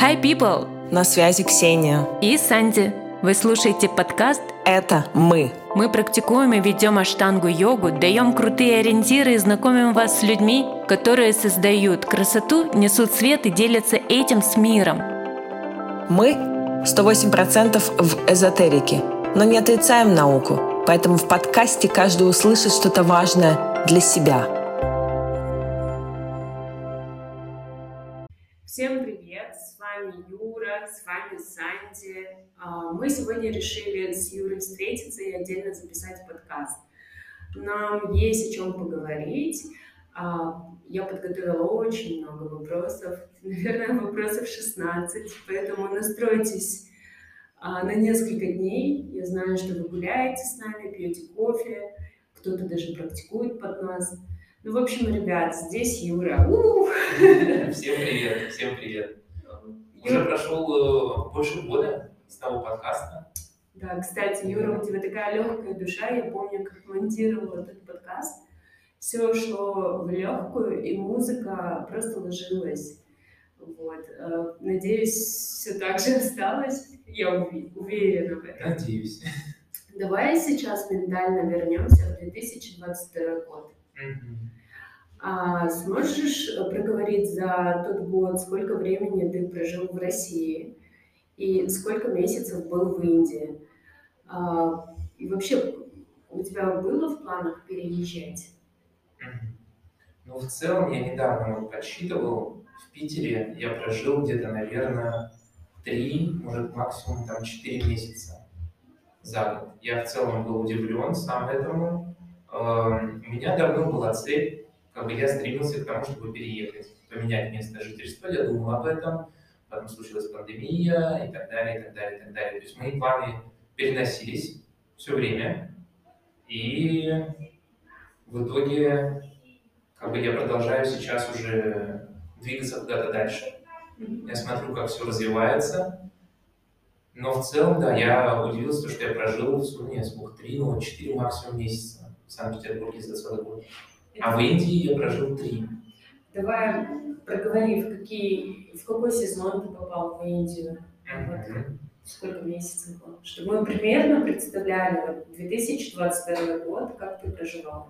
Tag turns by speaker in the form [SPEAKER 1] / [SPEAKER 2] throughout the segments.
[SPEAKER 1] Hi, people!
[SPEAKER 2] На связи Ксения.
[SPEAKER 1] И Санди. Вы слушаете подкаст
[SPEAKER 2] Это мы.
[SPEAKER 1] Мы практикуем и ведем аштангу-йогу, даем крутые ориентиры и знакомим вас с людьми, которые создают красоту, несут свет и делятся этим с миром.
[SPEAKER 2] Мы 108% в эзотерике, но не отрицаем науку, поэтому в подкасте каждый услышит что-то важное для себя.
[SPEAKER 3] Всем привет! Вами Юра, с вами Санди. А, Мы сегодня решили с Юрой встретиться и отдельно записать подкаст. Нам есть о чем поговорить. А, Я подготовила очень много вопросов, наверное, вопросов 16, поэтому настройтесь а, на несколько дней. Я знаю, что вы гуляете с нами, пьете кофе, кто-то даже практикует под нас. Ну, в общем, ребят, здесь Юра. У!
[SPEAKER 4] Всем привет, всем привет. Уже прошел э, больше года с того подкаста.
[SPEAKER 3] Да, кстати, Юра, у тебя такая легкая душа. Я помню, как монтировала этот подкаст. Все шло в легкую, и музыка просто ложилась. Вот. э, Надеюсь, все так же осталось. Я уверена в этом.
[SPEAKER 4] Надеюсь.
[SPEAKER 3] Давай сейчас ментально вернемся в 2022 год.
[SPEAKER 4] Мгм.
[SPEAKER 3] А сможешь э, проговорить за тот год, сколько времени ты прожил в России и сколько месяцев был в Индии? А, и вообще, у тебя было в планах переезжать?
[SPEAKER 4] Ну, в целом, я недавно вот подсчитывал, в Питере я прожил где-то, наверное, три, может, максимум там четыре месяца за год. Я в целом был удивлен сам этому. Эм, У меня давно была цель, как бы я стремился к тому, чтобы переехать, поменять место жительства, я думал об этом, потом случилась пандемия и так далее, и так далее, и так далее. То есть мои планы переносились все время, и в итоге как бы я продолжаю сейчас уже двигаться куда-то дальше. Я смотрю, как все развивается. Но в целом, да, я удивился, что я прожил в сумме сколько, три, ну, четыре максимум месяца в Санкт-Петербурге за целый год. А в Индии я прожил три.
[SPEAKER 3] Давай проговори, в, какие, в какой сезон ты попал в Индию,
[SPEAKER 4] Мгм.
[SPEAKER 3] сколько месяцев было, чтобы мы примерно представляли вот 2022 год, как ты проживал.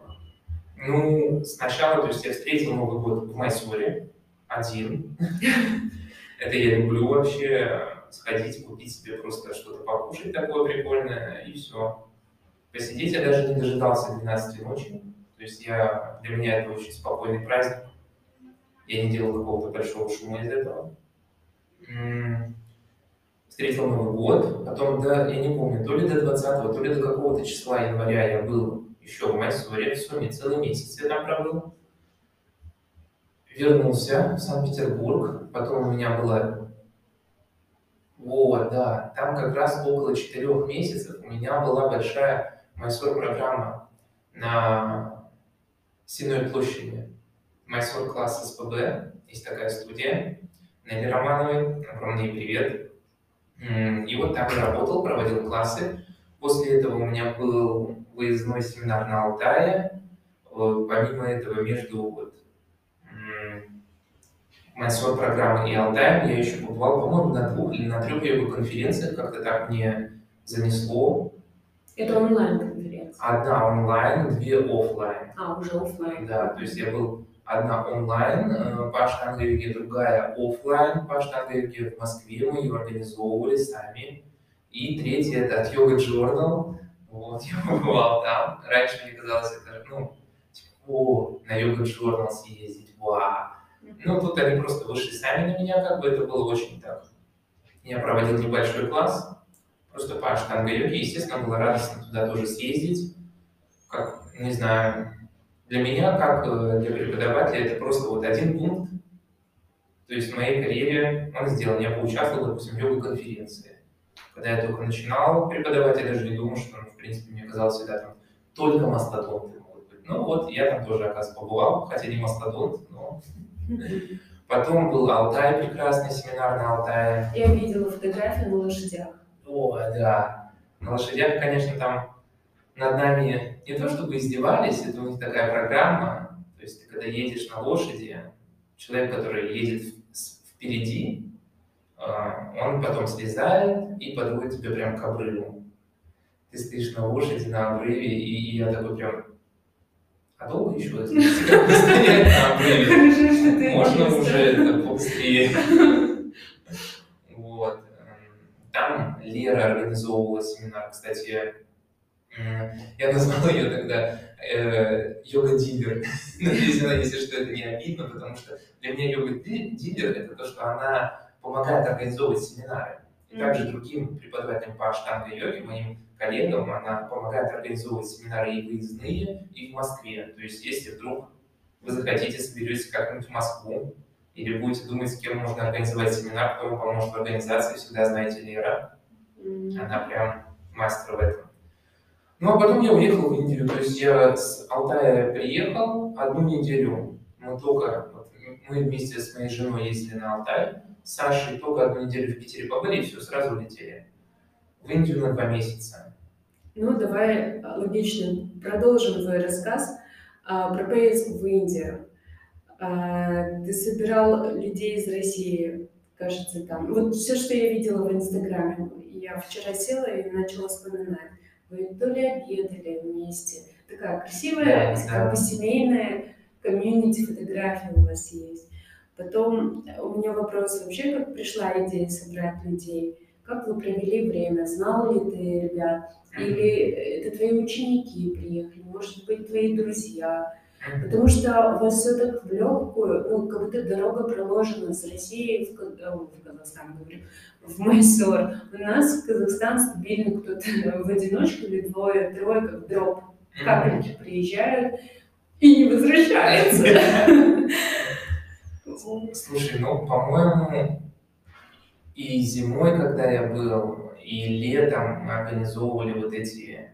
[SPEAKER 4] Ну, сначала, то есть я встретил Новый год в Майсоре, один. Это я люблю вообще сходить, купить себе просто что-то покушать такое прикольное, и все. Посидеть я даже не дожидался 12 ночи. То есть я, для меня это очень спокойный праздник. Я не делал какого-то большого шума из этого. Встретил Новый год, потом, до, я не помню, то ли до 20 то ли до какого-то числа января я был еще в Майсоре, в сумме целый месяц я там пробыл. Вернулся в Санкт-Петербург, потом у меня было... Вот, да, там как раз около четырех месяцев у меня была большая Майсор-программа на Сенной площади. Майсор класс СПБ, есть такая студия. Нелли Романовой, огромный привет. И вот там я работал, проводил классы. После этого у меня был выездной семинар на Алтае. Помимо этого, между вот, Майсор программой и Алтаем я еще побывал, по-моему, на двух или на трех йога конференциях, как-то так мне занесло.
[SPEAKER 3] Это
[SPEAKER 4] Одна онлайн, две офлайн.
[SPEAKER 3] А, уже офлайн.
[SPEAKER 4] Да, то есть я был одна онлайн э, по штанга-йоге, другая офлайн по штанга-йоге в Москве, мы ее организовывали сами. И третья это от Йога Journal, вот, я побывал там. Раньше мне казалось, это, ну, типа, о, на Йога Journal съездить, вау. Ну, тут они просто вышли сами на меня, как бы это было очень так. Я проводил небольшой класс, просто по штанга-йоге, естественно, было радостно туда тоже съездить. Как, не знаю, для меня, как э, для преподавателя, это просто вот один пункт. То есть в моей карьере он сделан. Я поучаствовал, допустим, в йога-конференции. Когда я только начинал преподавать, я даже не думал, что, ну, в принципе, мне казалось всегда там только мастодонты могут быть. Ну вот, я там тоже, оказывается, побывал, хотя не мастодонт, но... Потом был Алтай, прекрасный семинар на Алтае.
[SPEAKER 3] Я видела фотографии на лошадях.
[SPEAKER 4] О, да. На лошадях, конечно, там над нами не то чтобы издевались, это у них такая программа. То есть ты когда едешь на лошади, человек, который едет впереди, э, Он потом слезает и подводит тебя прям к обрыву. Ты стоишь на лошади на обрыве, и, я такой прям, а долго еще стоять на обрыве? Можно уже побыстрее. Вот. Там Лера организовывала семинар, кстати, я назвал ее тогда э, йога-дилер. Надеюсь, надеюсь, что это не обидно, потому что для меня йога-дилер это то, что она помогает организовывать семинары. И также другим преподавателям по аштанга-йоге, моим коллегам, она помогает организовывать семинары и выездные, и в Москве. То есть, если вдруг вы захотите, соберетесь как-нибудь в Москву, или будете думать, с кем можно организовать семинар, кто вам поможет в организации, всегда знаете Лера. Она прям мастер в этом. Ну, а потом я уехал в Индию. То есть я с Алтая приехал одну неделю. Мы только, вот, мы вместе с моей женой ездили на Алтай. С Сашей только одну неделю в Питере побыли, и все, сразу улетели. В Индию на два месяца.
[SPEAKER 3] Ну, давай логично продолжим твой рассказ а, про поездку в Индию. А, ты собирал людей из России, кажется, там. Вот все, что я видела в Инстаграме. Я вчера села и начала вспоминать. Вы то ли обедали вместе. Такая красивая, да, как бы семейная комьюнити фотография у вас есть. Потом у меня вопрос вообще, как пришла идея собрать людей? Как вы провели время? Знал ли ты ребят? Или это твои ученики приехали? Может быть, твои друзья? Потому что у вас все так в легкую, ну, как будто дорога проложена с России в, э, в Казахстан, говорю, в Майсор. У нас в Казахстан стабильно кто-то в одиночку или двое, трое, как дроп. Капельки приезжают и не возвращаются.
[SPEAKER 4] Слушай, ну, по-моему, и зимой, когда я был, и летом организовывали вот эти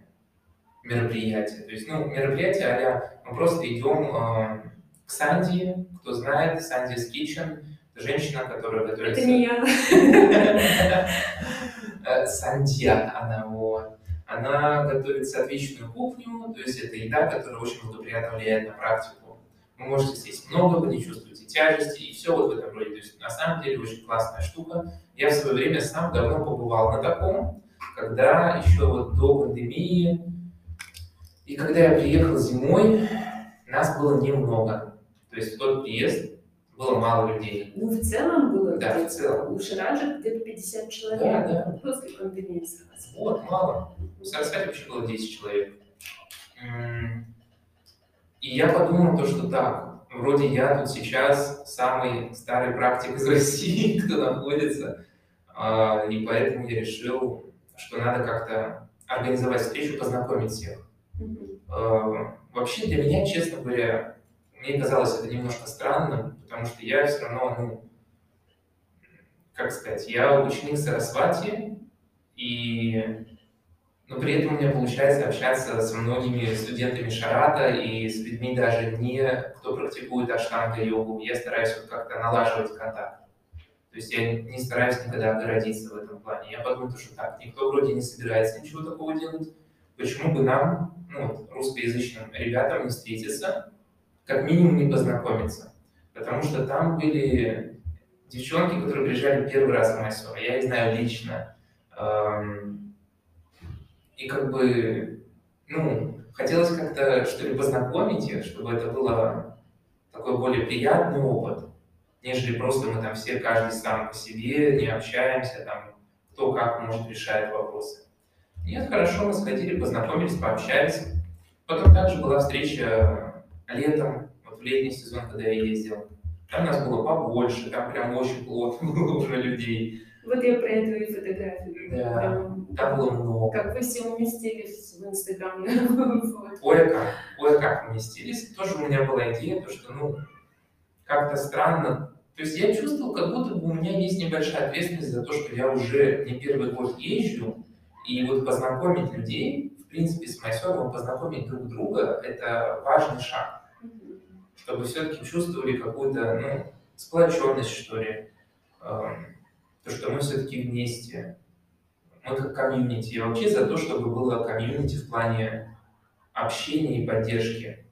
[SPEAKER 4] мероприятия. То есть, ну, мероприятия а мы просто идем э, к Санди, кто знает, Санди Kitchen, женщина, которая готовит...
[SPEAKER 3] Это не я.
[SPEAKER 4] Э, Сандья, она вот. Она готовит соответственную кухню, то есть это еда, которая очень благоприятно влияет на практику. Вы можете съесть много, вы не чувствуете тяжести, и все вот в этом роде. То есть на самом деле очень классная штука. Я в свое время сам давно побывал на таком, когда еще вот до пандемии, и когда я приехал зимой, нас было немного. То есть в тот приезд было мало людей.
[SPEAKER 3] Ну, в целом было?
[SPEAKER 4] Да, в целом.
[SPEAKER 3] У Шираджа где-то 50 человек.
[SPEAKER 4] Да, да.
[SPEAKER 3] После пандемии сразу.
[SPEAKER 4] Вот, мало. В Сарасвате вообще было 10 человек. И я подумал то, что так, вроде я тут сейчас самый старый практик из России, кто находится, а, и поэтому я решил, что надо как-то организовать встречу, познакомить всех. Mm-hmm. Вообще для меня, честно говоря, мне казалось это немножко странным, потому что я все равно, ну, как сказать, я ученик Сарасвати, и но при этом у меня получается общаться со многими студентами Шарата и с людьми даже не, кто практикует аштанга-йогу. Я стараюсь вот как-то налаживать контакт. То есть я не стараюсь никогда огородиться в этом плане. Я подумал, что так, никто вроде не собирается ничего такого делать. Почему бы нам, ну, русскоязычным ребятам не встретиться, как минимум не познакомиться? Потому что там были девчонки, которые приезжали первый раз в Майсор. Я их знаю лично. И как бы, ну, хотелось как-то, что ли, познакомить их, чтобы это было такой более приятный опыт, нежели просто мы там все, каждый сам по себе, не общаемся, там, кто как, может, решает вопросы. Нет, хорошо, мы сходили, познакомились, пообщались. Потом также была встреча летом, вот в летний сезон, когда я ездил. Там нас было побольше, там прям очень плотно было уже людей.
[SPEAKER 3] Вот я про эту и фотографию.
[SPEAKER 4] Да, там было много.
[SPEAKER 3] Как вы все уместились в Инстаграм.
[SPEAKER 4] Ой, как, ой, как уместились. Тоже у меня была идея, то, что, ну, как-то странно. То есть я чувствовал, как будто бы у меня есть небольшая ответственность за то, что я уже не первый год езжу, и вот познакомить людей, в принципе, с Майсоровым, познакомить друг друга, это важный шаг. Чтобы все-таки чувствовали какую-то, ну, сплоченность, что ли. Эм, то, что мы все-таки вместе. Мы как комьюнити. Я вообще за то, чтобы было комьюнити в плане общения и поддержки,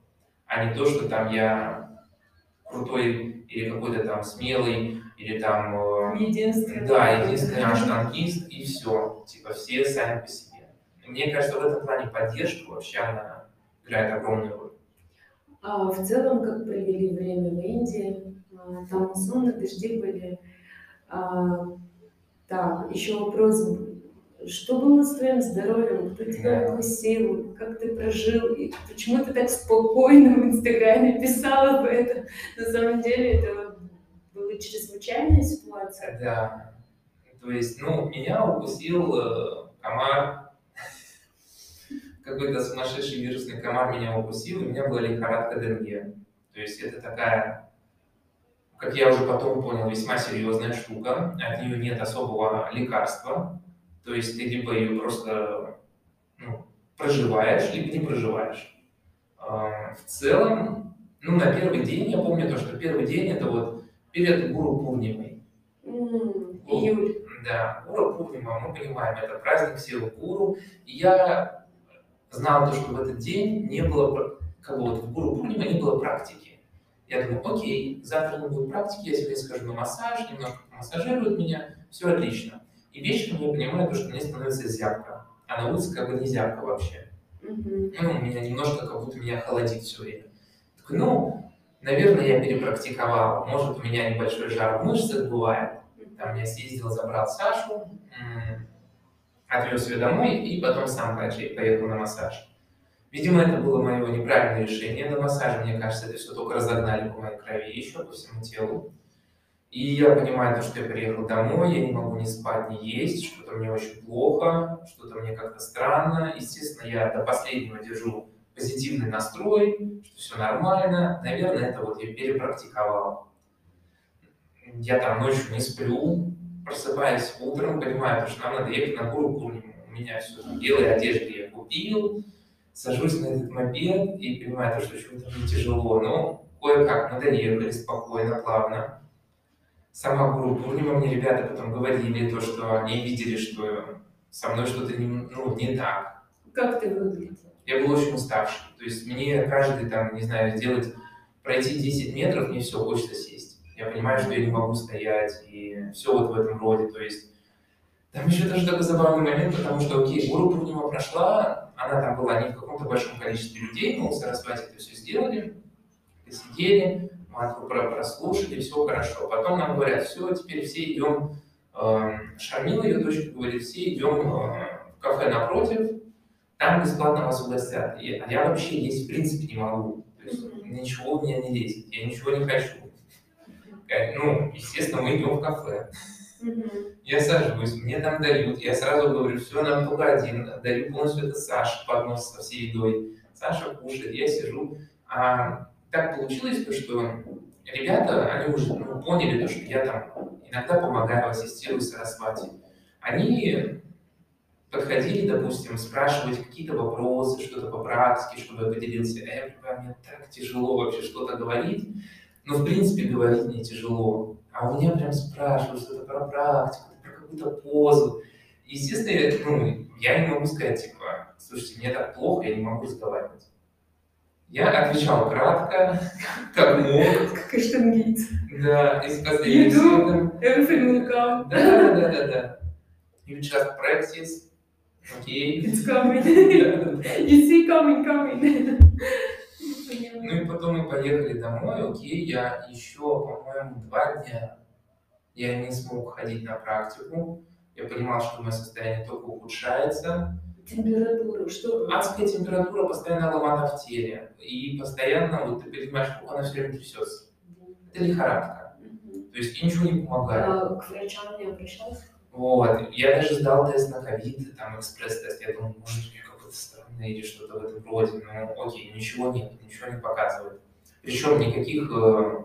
[SPEAKER 4] а не то, что там я крутой или какой-то там смелый или там...
[SPEAKER 3] Единственный.
[SPEAKER 4] Да, единственный аштангист, и все. Типа все сами по себе. Мне кажется, в этом плане поддержка вообще она играет огромную роль.
[SPEAKER 3] А в целом, как провели время в Индии? А, Там муссонные дожди были. А, так, еще вопрос. Что было с твоим здоровьем? Кто тебя
[SPEAKER 4] Да.
[SPEAKER 3] укусил? Как ты прожил? И почему ты так спокойно в Инстаграме писала об этом? На самом деле это чрезвычайная ситуация.
[SPEAKER 4] Да. То есть, ну, меня укусил э, комар, какой-то сумасшедший вирусный комар меня укусил, и у меня была лихорадка Денге. То есть это такая, как я уже потом понял, весьма серьезная штука. От нее нет особого лекарства. То есть ты либо ее просто ну, проживаешь, либо не проживаешь. А, В целом, ну, на первый день, я помню то, что первый день это вот перед Гуру Пурнимой.
[SPEAKER 3] М, Июль.
[SPEAKER 4] Да, Гуру Пурнима, мы понимаем, это праздник силы Гуру. И я знал то, что в этот день не было, как бы вот в Гуру Пурнима не было практики. Я думаю, окей, завтра не будет практики, я сегодня схожу на массаж, немножко массажируют меня, все отлично. И вечером я понимаю то, что мне становится зябко. А на улице как бы не зябко вообще.
[SPEAKER 3] Мгм.
[SPEAKER 4] Ну, у меня немножко как будто меня холодит все время. Такой, ну, наверное, я перепрактиковал. Может, у меня небольшой жар в мышцах бывает. Там я съездил, забрал Сашу, отвез ее домой и потом сам поехал на массаж. Видимо, это было мое неправильное решение на массаже. Мне кажется, это все только разогнали по моей крови еще по всему телу. И я понимаю, то, что я приехал домой, я не могу ни спать, ни есть, что-то мне очень плохо, что-то мне как-то странно. Естественно, я до последнего держу позитивный настрой, что все нормально. Наверное, это вот я перепрактиковал. Я там ночью не сплю, просыпаюсь утром, понимаю, что нам надо ехать на Пурниму. У меня все белые одежды я купил, сажусь на этот мопед и понимаю, то, что что-то мне тяжело. Но кое-как мы доехали спокойно, плавно. Сама Гуру Пурнима мне ребята потом говорили, то, что они видели, что со мной что-то не, ну, не так.
[SPEAKER 3] Как ты выглядел?
[SPEAKER 4] Я был очень уставший. То есть мне каждый, там, не знаю, сделать, пройти 10 метров, мне все, хочется сесть. Я понимаю, что я не могу стоять, и все вот в этом роде. То есть там еще даже такой забавный момент, потому что, окей, Гуру Пурнима прошла, она там была не в каком-то большом количестве людей, но в Сарасвати это все сделали, посидели, мантру про- прослушали, все хорошо. Потом нам говорят, все, теперь все идем, э, Шармила, ее дочка, говорит, все идем э, в кафе напротив, там бесплатно вас угостят. И- а я вообще есть в принципе не могу. То есть ничего у меня не лезет, я ничего не хочу. Э, Ну, естественно, мы идем в кафе. Я сажусь, мне там дают, я сразу говорю, все, нам только один, даю полностью это Саше поднос со всей едой. Саша кушает, я сижу. А так получилось, то, что ребята, они уже ну, поняли, то, что я там иногда помогаю, ассистирую Сарасвати. Они подходили, допустим, спрашивать какие-то вопросы, что-то по практике, чтобы я поделился. А я понимаю, мне так тяжело вообще что-то говорить. Ну, в принципе, говорить мне тяжело. А у меня прям спрашивают что-то про практику, про какую-то позу. Естественно, я, ну, я не могу сказать, типа, слушайте, мне так плохо, я не могу разговаривать. Я отвечал кратко, как мог,
[SPEAKER 3] Как аштангиец.
[SPEAKER 4] да, из последних
[SPEAKER 3] Иду. Everything will come.
[SPEAKER 4] Да, да, да, да. You just practice. Окей.
[SPEAKER 3] It's coming. You see coming, coming.
[SPEAKER 4] Ну и потом мы поехали домой, окей, я еще, по-моему, два дня я не смог ходить на практику. Я понимал, что мое состояние только ухудшается.
[SPEAKER 3] Температура, что?
[SPEAKER 4] Адская температура, постоянно ломата в теле. И постоянно, вот ты понимаешь, как она все время трясется. Это лихорадка. То есть и ничего не помогает.
[SPEAKER 3] А к врачам не обращался?
[SPEAKER 4] Вот. Я даже сдал тест на ковид, там экспресс-тест. Я думал, может, у меня какой-то странный или что-то в этом роде. Но окей, ничего нет, ничего не показывает. Причем никаких э,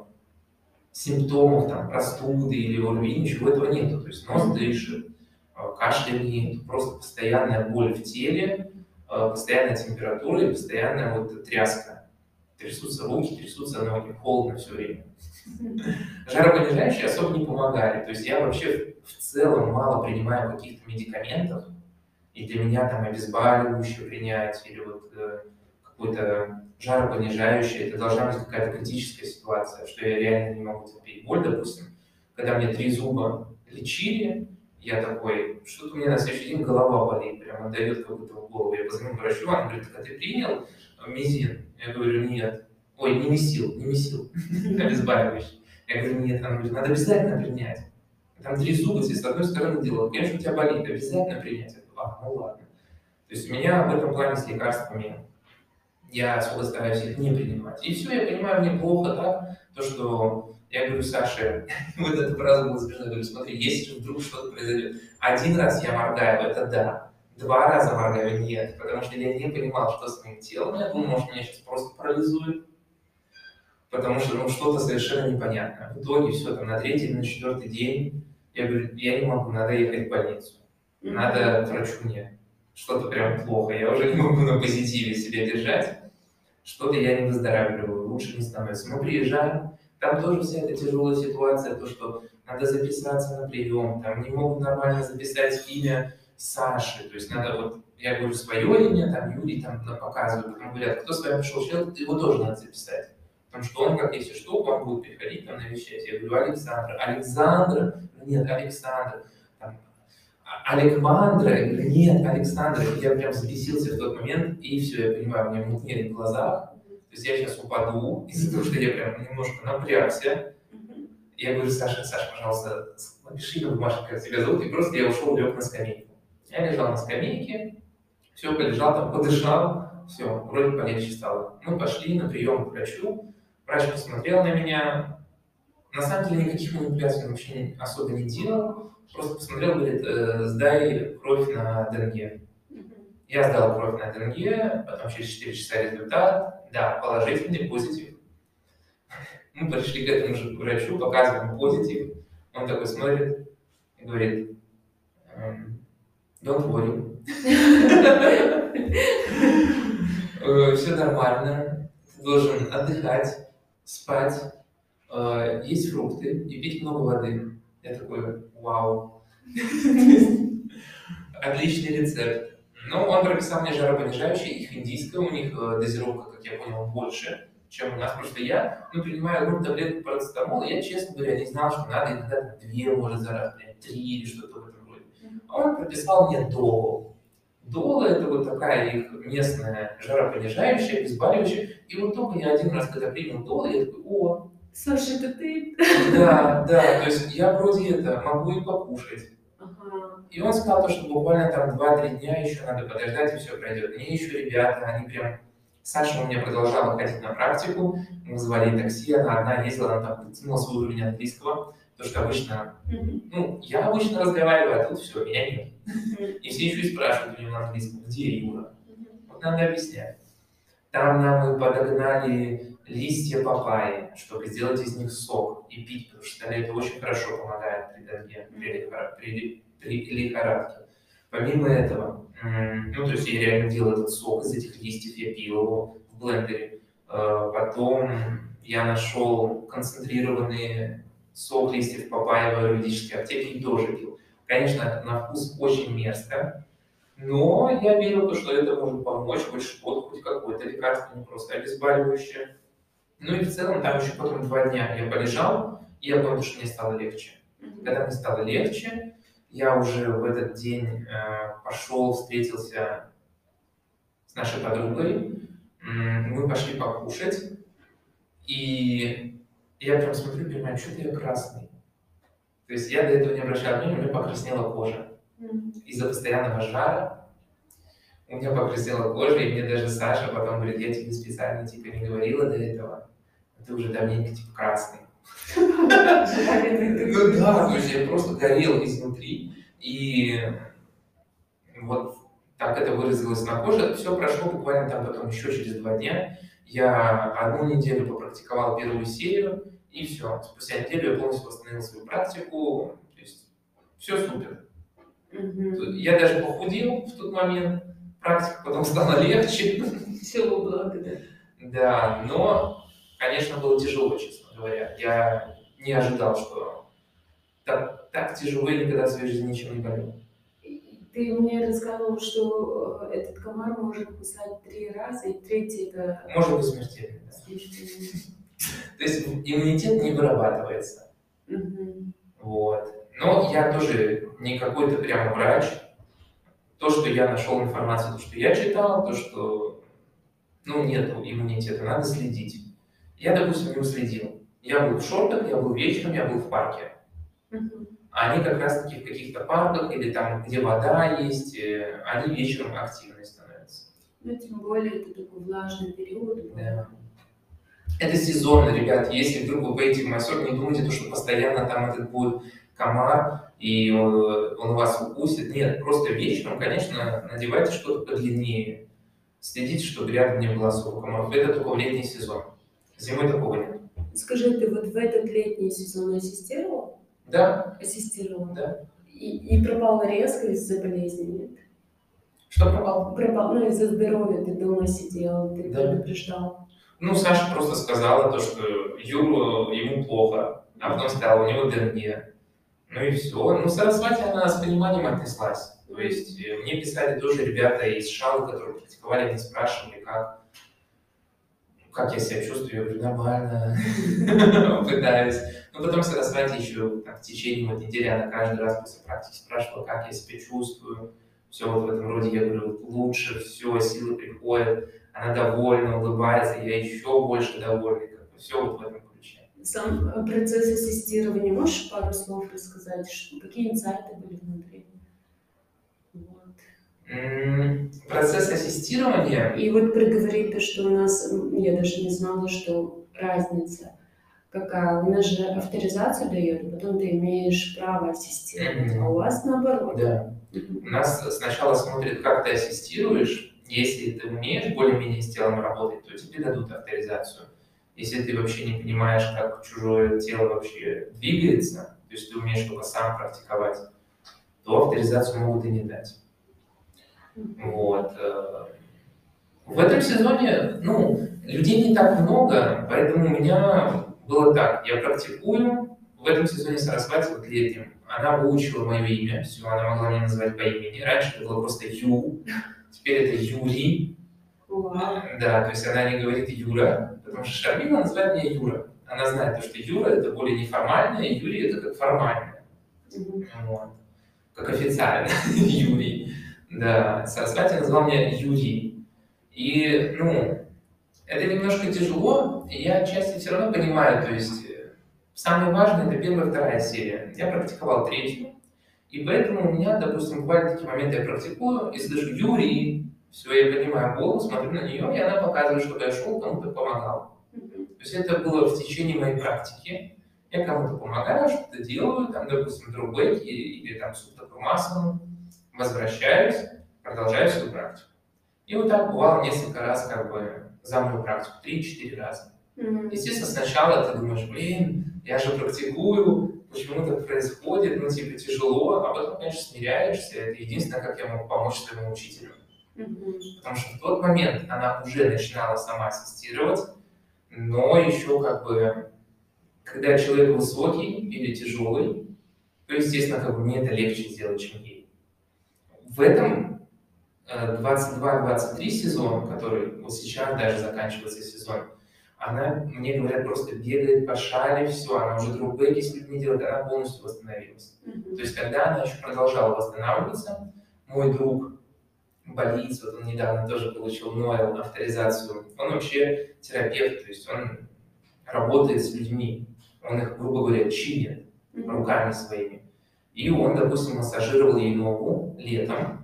[SPEAKER 4] симптомов, там, простуды или ОРВИ, ничего этого нету. То есть нос дышит, э, кашля нет, просто постоянная боль в теле, э, постоянная температура и постоянная вот тряска. Трясутся руки, трясутся ноги, холодно все время. Жаропонижающие особо не помогали. То есть я вообще в целом мало принимаю каких-то медикаментов. И для меня там обезболивающее принять или вот э, какой-то жаропонижающее, это должна быть какая-то критическая ситуация, что я реально не могу терпеть боль, допустим, когда мне три зуба лечили, я такой, что-то у меня на следующий день голова болит, прямо дает как будто в голову. Я позвонил врачу, он говорит, так а ты принял мизин? Я говорю, нет. Ой, не месил, не месил, обезболивающий. Я говорю, нет, надо обязательно принять. Там три зуба, если с одной стороны делают, конечно, у тебя болит, обязательно принять. Говорю, а, ну ладно. То есть у меня в этом плане с лекарствами я особо стараюсь их не принимать. И все, я понимаю, мне плохо так, то, что я говорю Саше, вот эта фраза была смешная, говорю, смотри, если вдруг что-то произойдет, один раз я моргаю, это да, два раза моргаю, нет, потому что я не понимал, что с моим телом, я думал, может, меня сейчас просто парализует, потому что ну, что-то совершенно непонятно. В итоге все, там, на третий, на четвертый день, я говорю, я не могу, надо ехать в больницу, надо к врачу мне, что-то прям плохо, я уже не могу на позитиве себя держать, что-то я не выздоравливаю, лучше не становится. Мы приезжаем, там тоже вся эта тяжелая ситуация, то, что надо записаться на прием, там не могут нормально записать имя Саши, то есть надо вот, я говорю свое имя, там Юрий там показывают, потом говорят, кто с вами пришел человек, его тоже надо записать. Потому что он, как если что, к вам будет приходить там навещать. Я говорю, Александр. Александр? Нет, Александр. Там? Я говорю, нет, Александр. Я прям взбесился в тот момент, и все, я понимаю, у меня мутнели в глазах. То есть я сейчас упаду из-за того, что я прям немножко напрягся. Я говорю, Саша, Саша, пожалуйста, напиши на бумажке, как тебя зовут, и просто я ушел, лег на скамейку. Я лежал на скамейке, все, полежал там, подышал, все, вроде полегче стало. Мы пошли на прием к врачу, врач посмотрел на меня, на самом деле никаких манипуляций он вообще особо не делал, просто посмотрел, говорит, э, сдай кровь на ДНГ. Я сдал кровь на ДНГ, потом через 4 часа результат, да, положительный, позитив. Мы пришли к этому же врачу, показываем позитив, он такой смотрит и говорит, «Эм, don't worry. Э, Все нормально, ты должен отдыхать, спать, э, есть фрукты и пить много воды. Я такой, вау. Отличный рецепт. Но он прописал мне жаропонижающие, их индийское, у них э, дозировка, как я понял, больше, чем у нас. Просто я, ну, принимаю одну таблетку парацетамола, я, честно говоря, не знал, что надо иногда две, может, за раз, три или что-то в этом роде. А он прописал мне дол. Дол – это вот такая их местная жаропонижающая, обезболивающая. И вот только я один раз, когда принял дол, я такой, о,
[SPEAKER 3] Саша, это ты?
[SPEAKER 4] да, да, то есть я вроде это могу и покушать.
[SPEAKER 3] Ага.
[SPEAKER 4] И он сказал, то, что буквально там 2-3 дня еще надо подождать, и все пройдет. Мне еще ребята, они прям... Саша у меня продолжала ходить на практику, мы звали такси, она одна ездила, она там подтянула свой уровень английского, потому что обычно, ну, я обычно разговариваю, а тут все, меня нет.
[SPEAKER 3] Мгм.
[SPEAKER 4] И все еще и спрашивают у него на английском, где Юра? Вот надо объяснять. Там нам и подогнали листья папайи, чтобы сделать из них сок и пить, потому что это очень хорошо помогает при донге, при, при- при лихорадке. Помимо этого, ну, то есть я реально делал этот сок из этих листьев, я пил его в блендере. Э, Потом я нашел концентрированный сок листьев папайи в аюрведической аптеке тоже пил. Конечно, на вкус очень мерзко, но я верил, что это может помочь, хоть что-то, хоть какое-то лекарство, не просто обезболивающее. Ну и в целом там еще потом два дня я полежал, и я понял, что мне стало легче. Когда мне стало легче, я уже в этот день э, пошел, встретился с нашей подругой, мы пошли покушать, и я прям смотрю, понимаю, что-то я красный. То есть я до этого не обращал внимания, у меня покраснела кожа
[SPEAKER 3] Мгм.
[SPEAKER 4] из-за постоянного жара у меня покраснела кожа, и мне даже Саша потом говорит, я тебе специально типа не говорила до этого, а ты уже давненько типа красный. Ну да, то есть я просто горел изнутри, и вот так это выразилось на коже. Все прошло буквально там потом еще через два дня. Я одну неделю попрактиковал первую серию, и все. Спустя неделю я полностью восстановил свою практику. То есть все супер.
[SPEAKER 3] Мгм.
[SPEAKER 4] Я даже похудел в тот момент, практика потом стала легче.
[SPEAKER 3] Все во благо, да.
[SPEAKER 4] Да, но, конечно, было тяжело, честно говоря. Я не ожидал, что так, так тяжело я никогда в своей жизни ничем не болел.
[SPEAKER 3] Ты мне рассказывал, что э, этот комар может кусать три раза, и третий это
[SPEAKER 4] Может быть смертельно. да.
[SPEAKER 3] смертельный.
[SPEAKER 4] То есть иммунитет не вырабатывается. Вот. Но я тоже не какой-то прямо врач. То, что я нашел информацию, то, что я читал, то, что ну, нет иммунитета, надо следить. Я, допустим, не уследил. Я был в шортах, я был вечером, я был в парке. Они как раз-таки в каких-то парках или там, где вода есть, э, они вечером активны становятся.
[SPEAKER 3] Ну, тем более, это такой влажный период.
[SPEAKER 4] Да. Это сезонно, ребят. Если вдруг вы поедете в Майсор, не думайте, то, что постоянно там этот будет комар, и он, он вас укусит. Нет, просто вечером, конечно, надевайте что-то подлиннее. Следите, чтобы рядом не было особо комаров. Это только в летний сезон. Зимой такого нет.
[SPEAKER 3] Скажи, ты вот в этот летний сезон ассистировал?
[SPEAKER 4] Да.
[SPEAKER 3] Ассистировал?
[SPEAKER 4] Да.
[SPEAKER 3] И, и пропало резко из-за болезни, нет?
[SPEAKER 4] Что пропало?
[SPEAKER 3] Пропал, ну, из-за здоровья ты дома сидел, ты
[SPEAKER 4] Да.
[SPEAKER 3] предупреждал.
[SPEAKER 4] Ну, Саша просто сказала то, что Юру, ему плохо, а потом сказала, у него дерния. Ну и все. Ну, Сарасвати, она с пониманием отнеслась. То есть э, мне писали тоже ребята из Шалы, которые практиковали, они спрашивали, как, как я себя чувствую. Я говорю, нормально, пытаюсь. Ну, потом Сарасвати еще так, в течение вот недели, она каждый раз после практики спрашивала, как я себя чувствую. Все вот в этом роде. Я говорю, лучше, все, силы приходят. Она довольна, улыбается, я еще больше довольный. Как бы, все вот в этом ключе.
[SPEAKER 3] Сам э, процесс ассистирования, можешь пару слов рассказать, что, какие инсайты были внутри?
[SPEAKER 4] Процесс ассистирования,
[SPEAKER 3] И вот проговорить то, что у нас, я даже не знала, что разница какая. У нас же авторизацию дает, и потом ты имеешь право ассистировать,
[SPEAKER 4] Мгм.
[SPEAKER 3] а у вас наоборот.
[SPEAKER 4] да, у нас сначала смотрят, как ты ассистируешь. Если ты умеешь более-менее с телом работать, то тебе дадут авторизацию. Если ты вообще не понимаешь, как чужое тело вообще двигается, то есть ты умеешь только сам практиковать, то авторизацию могут и не дать. Вот. э, В этом сезоне, ну, людей не так много, поэтому у меня было так. Я практикую в этом сезоне Сарасвати, вот летним. Она выучила мое имя, все, она могла меня называть по имени. Раньше это было просто Ю, теперь это.
[SPEAKER 3] Вау.
[SPEAKER 4] Да, то есть она не говорит Юра, потому что Шармила называет меня Юра. Она знает, то, что Юра это более неформальное, Юрий это как формальное. Вот. Как официально, Юрий. Да, Сарасвати назвал меня Юрий. И, ну, это немножко тяжело, и я отчасти все равно понимаю, то есть э, самое важное это первая, вторая серия. Я практиковал третью, и поэтому у меня, допустим, бывают такие моменты, я практикую, и слышу Юрий, все, я понимаю голову, смотрю на нее, и она показывает, чтобы я шел, кому-то помогал. То есть это было в течение моей практики. Я кому-то помогаю, что-то делаю, там, допустим, дробеки или там сутокрумасану, возвращаюсь, продолжаю свою практику. И вот так бывало несколько раз как бы за мою практику, 3-4 раза.
[SPEAKER 3] Мгм.
[SPEAKER 4] Естественно, сначала ты думаешь, блин, я же практикую, почему так происходит, ну, типа, тяжело, а потом, конечно, смиряешься, это единственное, как я мог помочь своему учителю.
[SPEAKER 3] Мгм.
[SPEAKER 4] Потому что в тот момент она уже начинала сама ассистировать, но еще как бы, когда человек высокий или тяжелый, то, естественно, как бы мне это легче сделать, чем ей. В этом 22-23 сезон, который вот сейчас даже заканчивается сезон, она, мне говорят, просто бегает по шаре, все, она уже дробеки с людьми делает, она полностью восстановилась.
[SPEAKER 3] Мгм.
[SPEAKER 4] То есть, когда она еще продолжала восстанавливаться, мой друг болит, вот он недавно тоже получил НОЭЛ, авторизацию, он вообще терапевт, то есть он работает с людьми, он их, грубо говоря, чинит
[SPEAKER 3] Мгм.
[SPEAKER 4] руками своими. И он, допустим, массажировал ей ногу летом,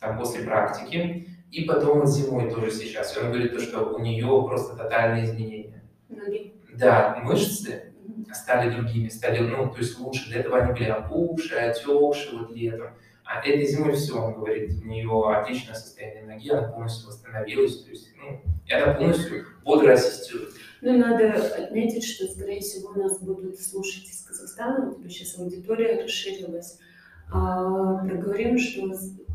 [SPEAKER 4] там после практики, и потом вот зимой тоже сейчас. И он говорит, то, что у нее просто тотальные изменения.
[SPEAKER 3] Ноги.
[SPEAKER 4] Да, мышцы стали другими, стали, ну, то есть лучше. До этого они были опухшие, отекшие вот летом. А этой зимой все, он говорит, у нее отличное состояние ноги, она полностью восстановилась, то есть, ну, и она полностью бодро ассистирует.
[SPEAKER 3] Ну, надо отметить, что, скорее всего, нас будут слушать из Казахстана. Тебя сейчас аудитория расширилась. А, проговорим, что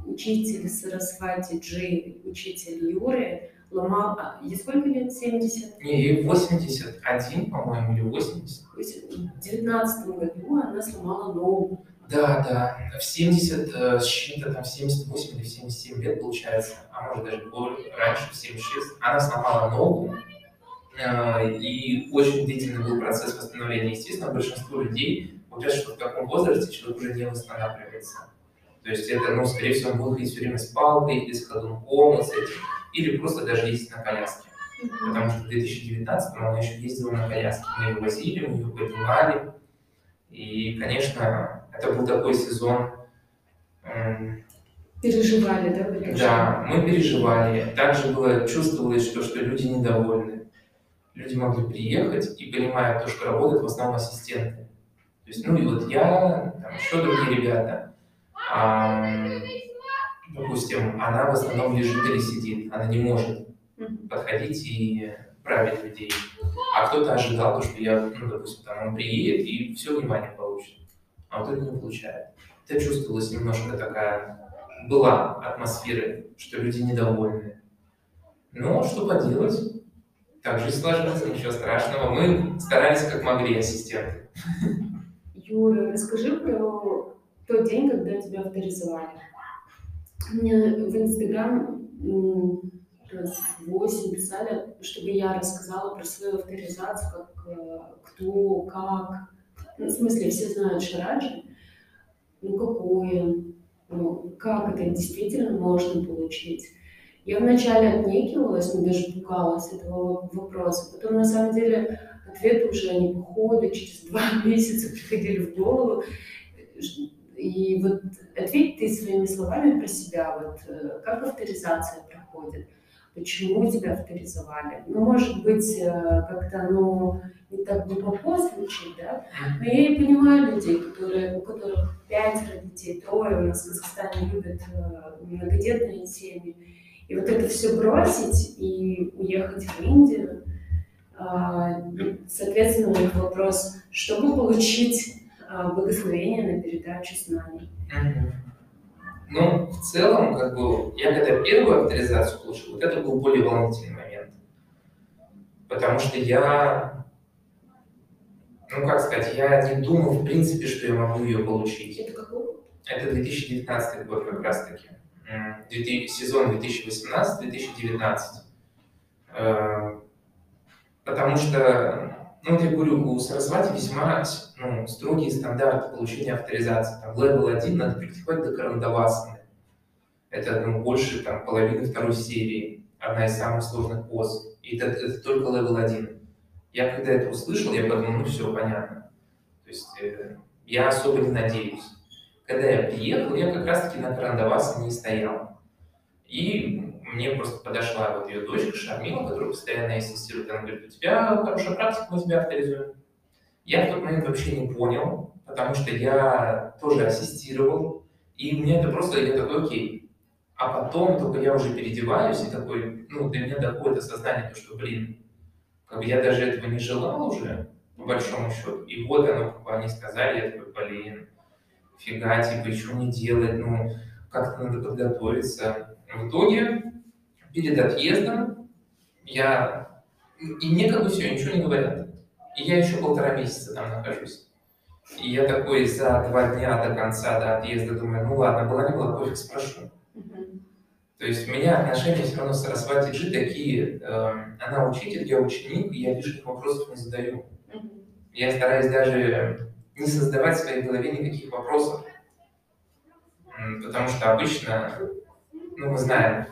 [SPEAKER 3] учитель Сарасвати Джи, учитель Юры, ломал... А, ей сколько лет? 70?
[SPEAKER 4] Не, ей 81, по-моему, или 80.
[SPEAKER 3] В 19 году она сломала ногу.
[SPEAKER 4] Да, да, в 70 э, с чем-то там, в 78 или в 77 лет, получается, а может даже позже, раньше, в 76, она сломала ногу, э, и очень длительный был процесс восстановления. Естественно, большинство людей получается, что в таком возрасте человек уже не восстанавливается. То есть это, ну, скорее всего, он будет ходить все время с палкой, или с ходунком, с этим, или просто даже ездить на коляске. Потому что в 2019 она еще ездила на коляске. Мы ее возили, мы ее поднимали. И, конечно, это был такой сезон...
[SPEAKER 3] Переживали, да?
[SPEAKER 4] Да, мы переживали. Также было, чувствовалось, что, что люди недовольны. Люди могли приехать и понимая то, что работают в основном ассистенты. Есть, ну и вот я, там еще другие ребята, а, допустим, она в основном лежит или сидит, она не может подходить и править людей. А кто-то ожидал, то, что я, ну, допустим, там он приедет и все внимание получит. А вот это не получает. Это чувствовалось немножко такая, была атмосфера, что люди недовольны. Но что поделать? Так жизнь сложилась, ничего страшного. Мы старались как могли, ассистенты.
[SPEAKER 3] Юра, расскажи про тот день, когда тебя авторизовали. Мне в Инстаграм раз восемь писали, чтобы я рассказала про свою авторизацию, как э, кто, как. Ну, в смысле, все знают Шараджи, ну какое, ну, как это действительно можно получить. Я вначале отнекивалась, но даже пугалась этого вопроса. Потом, на самом деле, ответы уже они по ходу, через два месяца приходили в голову. И вот ответь ты своими словами про себя, вот э, как авторизация проходит почему тебя авторизовали. Ну, может быть, э, как-то оно не так глубоко звучит, да? Но я и понимаю людей, которые, у которых пятеро детей, трое у нас в Казахстане любят э, многодетные семьи. И вот это все бросить и уехать в Индию, соответственно, у них вопрос, чтобы получить а, благословение на передачу знаний.
[SPEAKER 4] Ну, в целом, как бы, я когда первую авторизацию получил, вот это был более волнительный момент. Потому что я, ну, как сказать, я не думал, в принципе, что я могу ее получить.
[SPEAKER 3] Это какой год?
[SPEAKER 4] Это 2019 год как раз-таки. Сезон 2018-2019. Потому что, ну, я говорю, у Сарасвати весьма ну, строгие стандарты получения авторизации. Там level 1 надо практиковать до карандавасаны. Это ну, больше там, половины второй серии. Одна из самых сложных поз. И это, это только level 1. Я когда это услышал, я подумал, ну все, понятно. То есть э, я особо не надеюсь. Когда я приехал, я как раз-таки на карандавасане не стоял. И мне просто подошла вот ее дочка Шармила, которая постоянно ассистирует. Она говорит, у тебя хорошая практика, мы тебя авторизуем. Я в тот момент вообще не понял, потому что я тоже ассистировал, и мне это просто, я такой, окей. А потом только я уже переодеваюсь, и такой, ну, до меня доходит осознание, то, что, блин, как бы я даже этого не желал уже, по большому счету. И вот оно, как бы они сказали, я такой, блин, фига, типа, еще не делать, ну, как-то надо подготовиться. В итоге, перед отъездом, я, и мне как бы все, ничего не говорят. И я еще полтора месяца там нахожусь. И я такой за два дня до конца, до отъезда думаю, ну ладно, была не была, пофиг, спрошу. То есть у меня отношения все равно с Сарасвати Джи такие, э, она учитель, я ученик, и я лишних вопросов не задаю. Я стараюсь даже не создавать в своей голове никаких вопросов. Потому что обычно, ну мы знаем,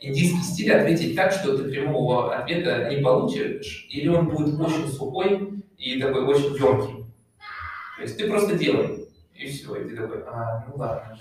[SPEAKER 4] индийский стиль ответить так, что ты прямого ответа не получишь, или он будет очень сухой и такой очень емкий. То есть ты просто делай, и все, и ты такой, а, ну ладно.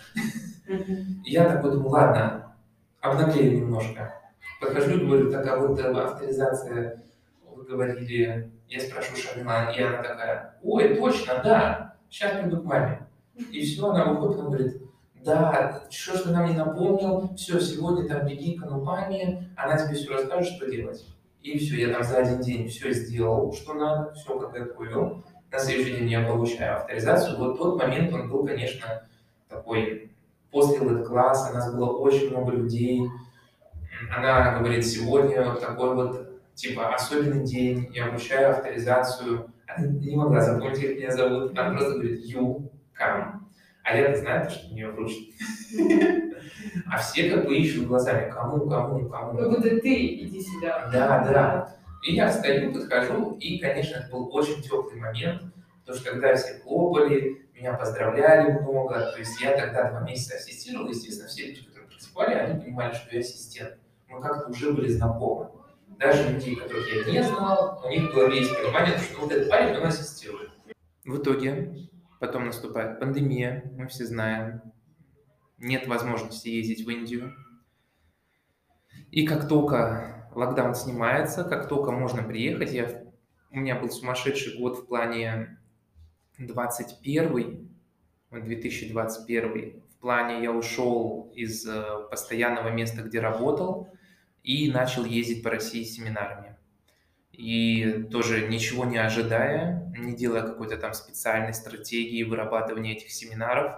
[SPEAKER 4] И я такой думаю, ладно, обнаглею немножко. Подхожу и говорю, так, а вот э, авторизация, вы говорили, я спрошу Шамила, и она такая, ой, точно, да, сейчас приду к маме. И все, она выходит, она говорит, да, что ж ты нам не напомнил, все, сегодня там беги к Анупаме, она тебе все расскажет, что делать. И все, я там за один день все сделал, что надо, все подготовил. На следующий день я получаю авторизацию. Вот тот момент, он был, конечно, такой, после этот класса, у нас было очень много людей. Она говорит, сегодня вот такой вот, типа, особенный день, я обучаю авторизацию. Она не могла запомнить, как меня зовут. Она просто говорит, you come. А я-то знаю, что мне вручат. А все как бы ищут глазами, кому, кому, кому.
[SPEAKER 3] Как будто ты иди сюда.
[SPEAKER 4] Да, да. И я встаю, подхожу, и, конечно, это был очень теплый момент, Потому что когда все хлопали, меня поздравляли много, то есть я тогда два месяца ассистировал, естественно, все люди, которые практиковали, они понимали, что я ассистент. Мы как-то уже были знакомы. Даже людей, которых я не знал, у них в голове есть понимание, что вот этот парень, он ассистирует. В итоге потом наступает пандемия, мы все знаем, нет возможности ездить в Индию. И как только локдаун снимается, как только можно приехать, я, у меня был сумасшедший год в плане 21 2021 в плане я ушел из э, постоянного места, где работал, и начал ездить по России с семинарами. И тоже ничего не ожидая, не делая какой-то там специальной стратегии вырабатывания этих семинаров,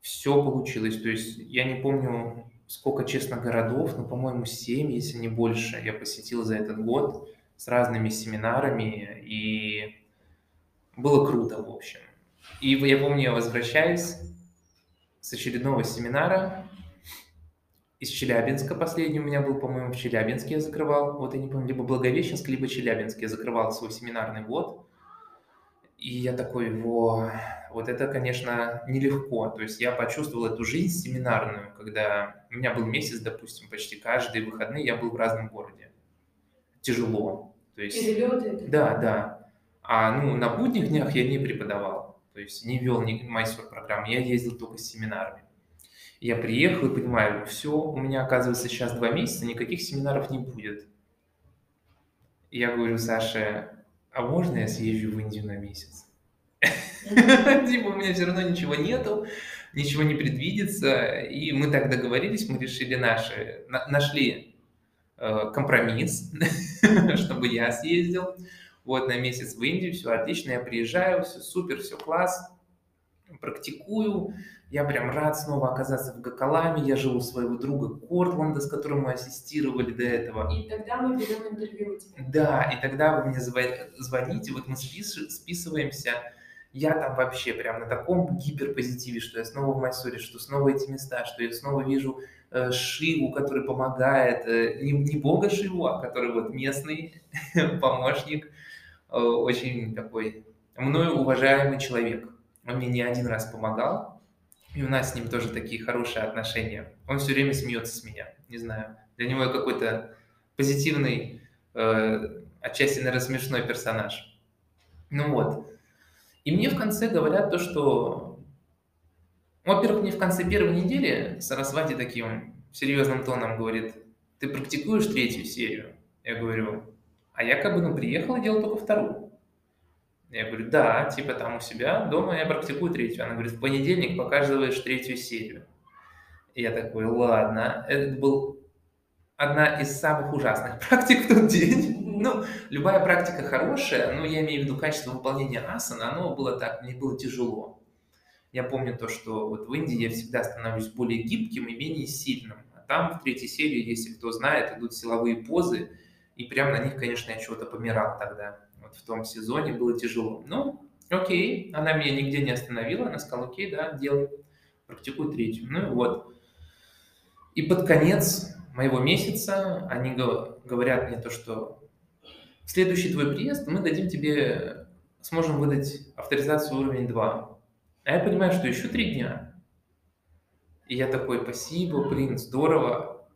[SPEAKER 4] все получилось. То есть я не помню, сколько, честно, городов, но, по-моему, 7, если не больше, я посетил за этот год с разными семинарами, и было круто, в общем. И я помню, я возвращаюсь с очередного семинара из Челябинска. Последний у меня был, по-моему, в Челябинске я закрывал. Вот я не помню, либо Благовещенск, либо Челябинск. Я закрывал свой семинарный год. И я такой, во, вот это, конечно, нелегко. То есть я почувствовал эту жизнь семинарную, когда у меня был месяц, допустим, почти каждые выходные я был в разном городе. Тяжело.
[SPEAKER 3] То есть, Перелеты?
[SPEAKER 4] Да, да. А ну, на будних днях я не преподавал, то есть не вел ни майстер программы, я ездил только с семинарами. Я приехал и понимаю, все, у меня оказывается сейчас два месяца, никаких семинаров не будет. Я говорю Саше, а можно я съезжу в Индию на месяц? Типа у меня все равно ничего нету, ничего не предвидится. И мы так договорились, мы решили наши, нашли э, компромисс, чтобы я съездил вот на месяц в Индию, все отлично, я приезжаю, все супер, все класс, практикую, я прям рад снова оказаться в Гакаламе, я живу у своего друга Кортланда, с которым мы ассистировали до этого.
[SPEAKER 3] И тогда мы берем интервью у тебя.
[SPEAKER 4] Да, и тогда вы мне звоните, вот мы списываемся, я там вообще прям на таком гиперпозитиве, что я снова в Майсоре, что снова эти места, что я снова вижу э, Шиву, который помогает, э, не, не бога Шиву, а который вот местный помощник, Э, очень такой мною уважаемый человек. Он мне не один раз помогал, и у нас с ним тоже такие хорошие отношения. Он все время смеется с меня, не знаю. Для него я какой-то позитивный, э, отчасти, наверное, смешной персонаж. Ну вот. И мне в конце говорят то, что... Во-первых, мне в конце первой недели Сарасвати таким серьезным тоном говорит, ты практикуешь третью серию? Я говорю, а я как бы, ну, приехал и делал только вторую. Я говорю, да, типа там у себя дома я практикую третью. Она говорит, в понедельник показываешь третью серию. И я такой, ладно. Это был одна из самых ужасных практик в тот день. Ну, любая практика хорошая, но я имею в виду качество выполнения асана, оно было так, мне было тяжело. Я помню то, что вот в Индии я всегда становлюсь более гибким и менее сильным. А там в третьей серии, если кто знает, идут силовые позы, и прям на них, конечно, я чего-то помирал тогда. В том сезоне было тяжело. Ну, окей, она меня нигде не остановила. Она сказала, окей, да, делай, практикуй третью. Ну вот. И под конец моего месяца они говорят мне то, что в следующий твой приезд мы дадим тебе, сможем выдать авторизацию уровень 2. А я понимаю, что еще три дня. И я такой, спасибо, блин, здорово.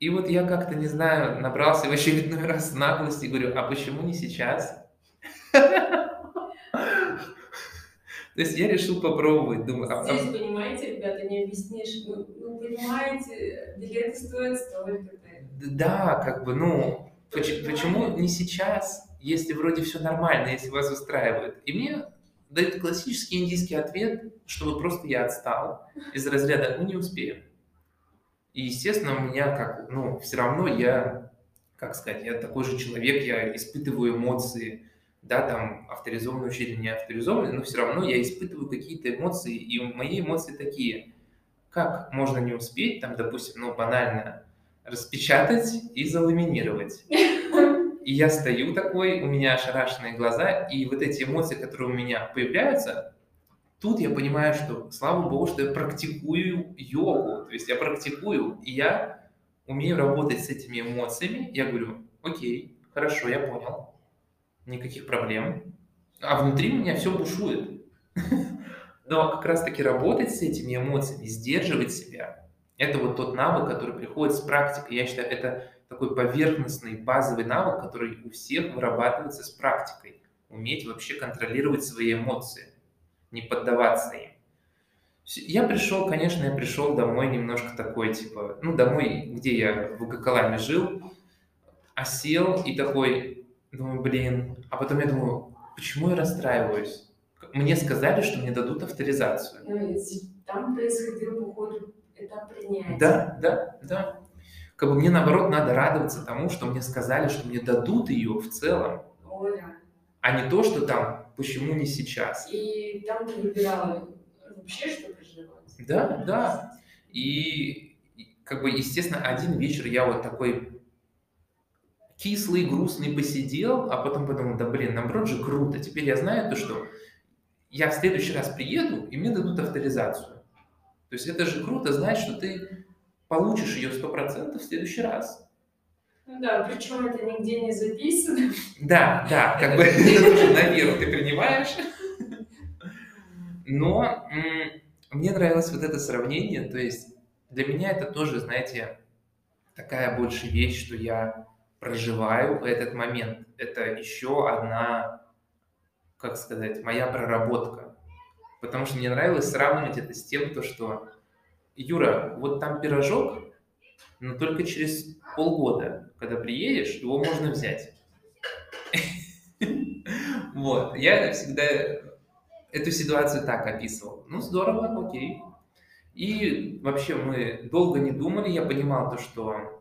[SPEAKER 4] И вот я как-то, не знаю, набрался в очередной раз наглости и говорю, а почему не сейчас? То есть я решил попробовать, думаю...
[SPEAKER 3] А, Здесь, понимаете, ребята, не объяснишь, ну, ну понимаете, билеты стоят столько-то.
[SPEAKER 4] Да, как бы, ну, почему не сейчас, если вроде все нормально, если вас устраивает? И мне дают классический индийский ответ, чтобы просто я отстал из разряда «ну не успею». И, естественно, у меня как, ну, все равно я, как сказать, я такой же человек, я испытываю эмоции, да, там, авторизованный учитель, не авторизованный, но все равно я испытываю какие-то эмоции, и мои эмоции такие, как можно не успеть, там, допустим, ну, банально, распечатать и заламинировать. И я стою такой, у меня ошарашенные глаза, и вот эти эмоции, которые у меня появляются, тут я понимаю, что, слава богу, что я практикую йогу, то есть я практикую, и я умею работать с этими эмоциями. Я говорю, окей, хорошо, я понял, никаких проблем. а внутри меня все бушует. Но как раз-таки работать с этими эмоциями, сдерживать себя, это вот тот навык, который приходит с практикой. Я считаю, это такой поверхностный, базовый навык, который у всех вырабатывается с практикой. Уметь вообще контролировать свои эмоции, не поддаваться им. Я пришел, конечно, я пришел домой немножко такой, типа, ну, домой, где я в Гакаламе жил, осел и такой, думаю, блин, а потом я думаю, почему я расстраиваюсь? Мне сказали, что мне дадут авторизацию.
[SPEAKER 3] Ну, там происходил, походу, этап принятия.
[SPEAKER 4] Да, да, да. Как бы мне, наоборот, надо радоваться тому, что мне сказали, что мне дадут ее в целом.
[SPEAKER 3] О, да.
[SPEAKER 4] А не то, что там, почему не сейчас.
[SPEAKER 3] И там ты выбирала вообще, что проживать.
[SPEAKER 4] Да, да. И, как бы, естественно, один вечер я вот такой кислый, грустный посидел, а потом подумал, да блин, наоборот же круто. Теперь я знаю то, что я в следующий раз приеду, и мне дадут авторизацию. То есть это же круто знать, что ты получишь ее сто процентов в следующий раз.
[SPEAKER 3] Ну да, причем это нигде не записано.
[SPEAKER 4] Да, да, как бы это тоже на веру ты принимаешь. Но мне нравилось вот это сравнение, то есть для меня это тоже, знаете, такая больше вещь, что я проживаю этот момент. Это еще одна, как сказать, моя проработка. Потому что мне нравилось сравнивать это с тем, то, что Юра, вот там пирожок, но только через полгода, когда приедешь, его можно взять. Вот, я всегда эту ситуацию так описывал. Ну, здорово, окей. И вообще мы долго не думали, я понимал то, что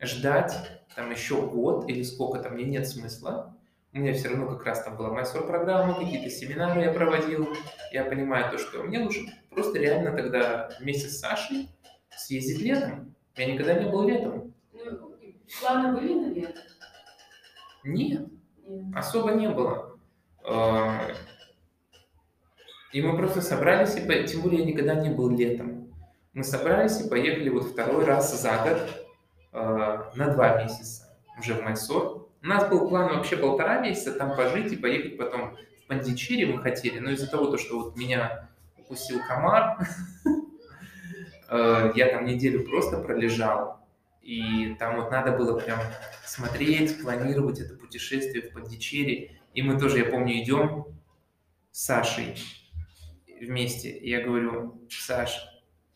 [SPEAKER 4] ждать там еще год или сколько-то мне нет смысла. У меня все равно как раз там была майсор программа, какие-то семинары я проводил. Я понимаю то, что мне лучше просто реально тогда вместе с Сашей съездить летом. Я никогда не был летом.
[SPEAKER 3] Ну, планы были на лето?
[SPEAKER 4] Нет, Нет. особо не было. И мы просто собрались, и тем более я никогда не был летом. Мы собрались и поехали вот второй раз за год на два месяца уже в Майсор. У нас был план вообще полтора месяца там пожить и поехать потом в Пандичири мы хотели, но из-за того, что вот меня укусил комар, э, я там неделю просто пролежал, и там вот надо было прям смотреть, планировать это путешествие в Пандичери. И мы тоже, я помню, идем с Сашей вместе. И я говорю, Саш,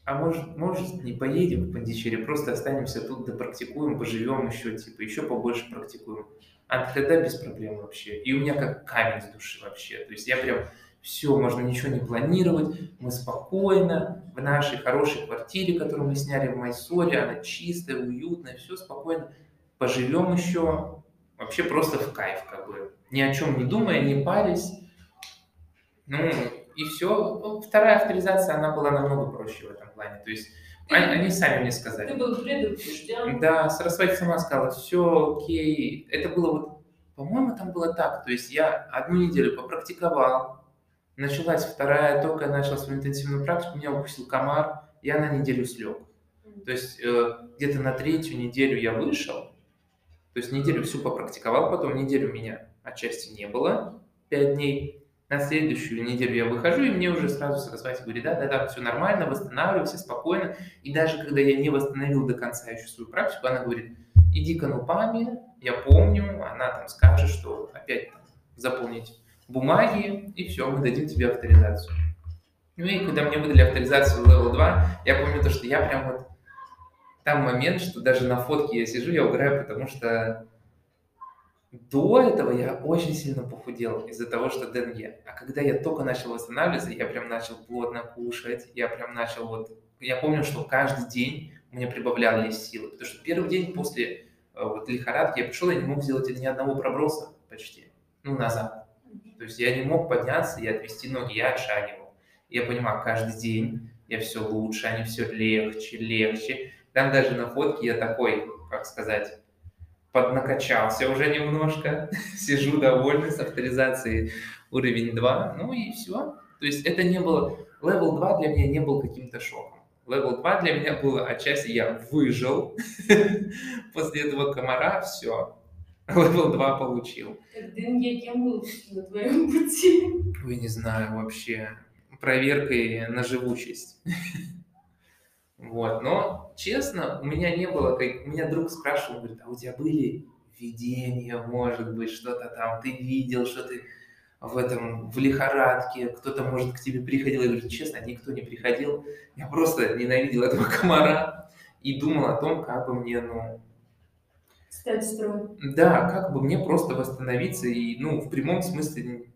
[SPEAKER 4] а может, может не поедем в Пандичере, просто останемся тут, да практикуем, поживем еще, типа, еще побольше практикуем. А тогда без проблем вообще. И у меня как камень с души вообще. То есть я прям, все, можно ничего не планировать, мы спокойно в нашей хорошей квартире, которую мы сняли в Майсоре, она чистая, уютная, все спокойно, поживем еще, вообще просто в кайф, как бы, ни о чем не думая, не парясь. Ну, и все. Ну, вторая авторизация, она была намного проще в этом плане. То есть ты, они, они сами мне сказали.
[SPEAKER 3] Ты был предупрежден.
[SPEAKER 4] Да, Сарасвати сама сказала, все окей. Это было вот, по-моему, там было так. То есть я одну неделю попрактиковал, началась вторая, только я начал свою интенсивную практику, меня укусил комар, я на неделю слег. То есть э, где-то на третью неделю я вышел, то есть неделю всю попрактиковал, потом неделю меня отчасти не было, пять дней, на следующую неделю я выхожу, и мне уже сразу Сарасвати говорит, да, да, да, все нормально, восстанавливайся спокойно. И даже когда я не восстановил до конца еще свою практику, она говорит, иди к Анупаме, я помню, она там скажет, что опять там, заполнить бумаги, и все, мы дадим тебе авторизацию. Ну и когда мне выдали авторизацию Level 2, я помню то, что я прям вот там момент, что даже на фотке я сижу, я угораю, потому что до этого я очень сильно похудел из-за того, что денге. А когда я только начал восстанавливаться, я прям начал плотно кушать, я прям начал вот... Я помню, что каждый день мне прибавлялись силы, потому что первый день после э, вот лихорадки я пришел, я не мог сделать ни одного проброса почти, ну, назад. То есть я не мог подняться и отвести ноги, я отшагивал. Я понимаю, каждый день я все лучше, они все легче, легче. Там даже на фотке я такой, как сказать, поднакачался уже немножко, сижу довольный с авторизацией уровень 2, ну и все. То есть это не было, level 2 для меня не был каким-то шоком. Level 2 для меня было отчасти я выжил после этого комара, все. Левел 2 получил.
[SPEAKER 3] Дынья кем был на твоем пути?
[SPEAKER 4] Ой, не знаю вообще. Проверкой на живучесть. Вот, но честно, у меня не было, как у меня друг спрашивал, говорит, а у тебя были видения, может быть, что-то там, ты видел, что ты в этом, в лихорадке, кто-то, может, к тебе приходил. Я говорю, честно, никто не приходил. Я просто ненавидел этого комара и думал о том, как бы мне, ну...
[SPEAKER 3] Стать строй.
[SPEAKER 4] Да, как бы мне просто восстановиться и, ну, в прямом смысле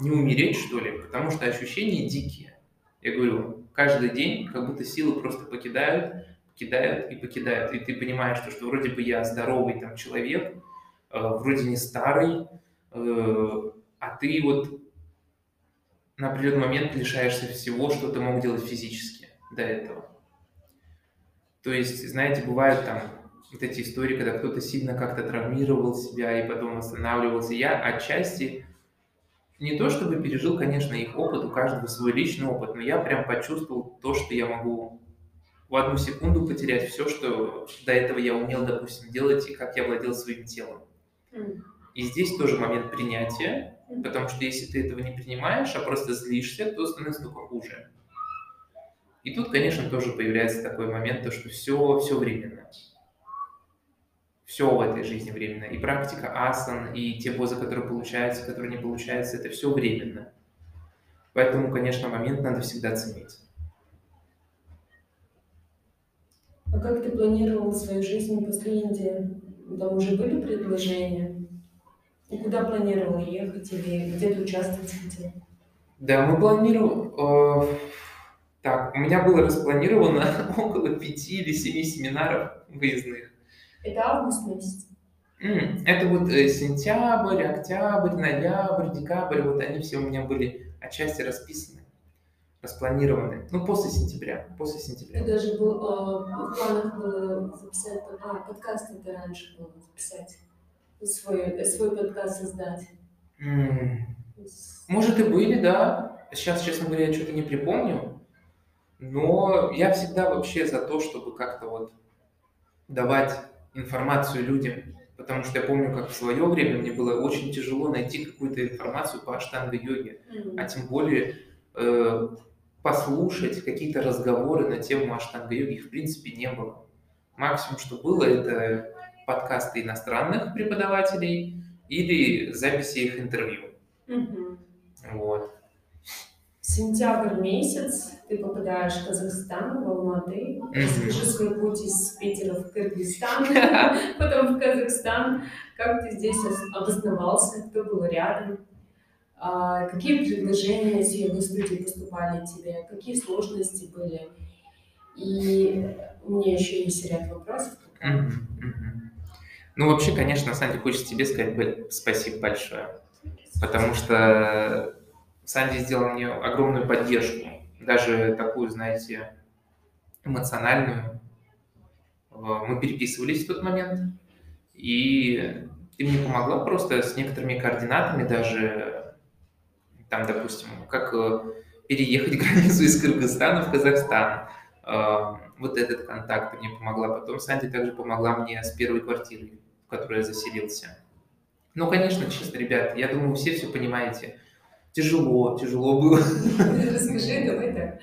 [SPEAKER 4] не умереть, что ли, потому что ощущения дикие. Я говорю, каждый день как будто силы просто покидают, покидают и покидают. И ты понимаешь, что, что вроде бы я здоровый там человек, э, вроде не старый, э, а ты вот на определенный момент лишаешься всего, что ты мог делать физически до этого. То есть, знаете, бывают там вот эти истории, когда кто-то сильно как-то травмировал себя и потом восстанавливался. Я отчасти не то чтобы пережил, конечно, их опыт, у каждого свой личный опыт, но я прям почувствовал то, что я могу в одну секунду потерять все, что до этого я умел, допустим, делать, и как я владел своим телом. И здесь тоже момент принятия, потому что если ты этого не принимаешь, а просто злишься, то становится только хуже. И тут, конечно, тоже появляется такой момент, то, что все, все временно. Все в этой жизни временно. И практика асан, и те позы, которые получаются, которые не получаются, это все временно. Поэтому, конечно, момент надо всегда ценить.
[SPEAKER 3] А как ты планировал свою жизнь после Индии? Там уже были предложения? И куда планировал ехать или где-то участвовать хотел?
[SPEAKER 4] Да, мы планировали... Э, так, у меня было распланировано около пяти или семи семинаров выездных.
[SPEAKER 3] Это август месяц?
[SPEAKER 4] Это вот э, сентябрь, октябрь, ноябрь, декабрь, вот они все у меня были отчасти расписаны, распланированы. Ну, после сентября, после сентября.
[SPEAKER 3] Ты даже был, э, в планах было записать, а, подкаст это раньше было записать свой, свой подкаст создать?
[SPEAKER 4] Может и были, да. Сейчас, честно говоря, я что-то не припомню. Но я всегда вообще за то, чтобы как-то вот давать информацию людям. Потому что я помню, как в свое время мне было очень тяжело найти какую-то информацию по аштанга-йоге. Mm-hmm. А тем более э, послушать какие-то разговоры на тему аштанга-йоги их в принципе не было. Максимум, что было, это подкасты иностранных преподавателей или записи их интервью.
[SPEAKER 3] Угу.
[SPEAKER 4] Вот.
[SPEAKER 3] Сентябрь месяц, ты попадаешь в Казахстан, в Алматы. Расскажи свой путь из Питера в Кыргызстан, потом в Казахстан. Как ты здесь обосновался, кто был рядом? А, какие предложения с йога студии поступали тебе? Какие сложности были? И у меня еще есть ряд вопросов.
[SPEAKER 4] Ну, вообще, конечно, на самом деле хочется тебе сказать спасибо большое, потому что Санди сделал мне огромную поддержку, даже такую, знаете, эмоциональную. Э, мы переписывались в тот момент, и ты мне помогла просто с некоторыми координатами даже, там, допустим, как э, переехать границу из Кыргызстана в Казахстан. Э, вот этот контакт мне помогла. Потом Санди также помогла мне с первой квартирой в которой я заселился. Ну, конечно, честно, ребят, я думаю, все все понимаете. Тяжело, тяжело было.
[SPEAKER 3] Расскажи, давай так.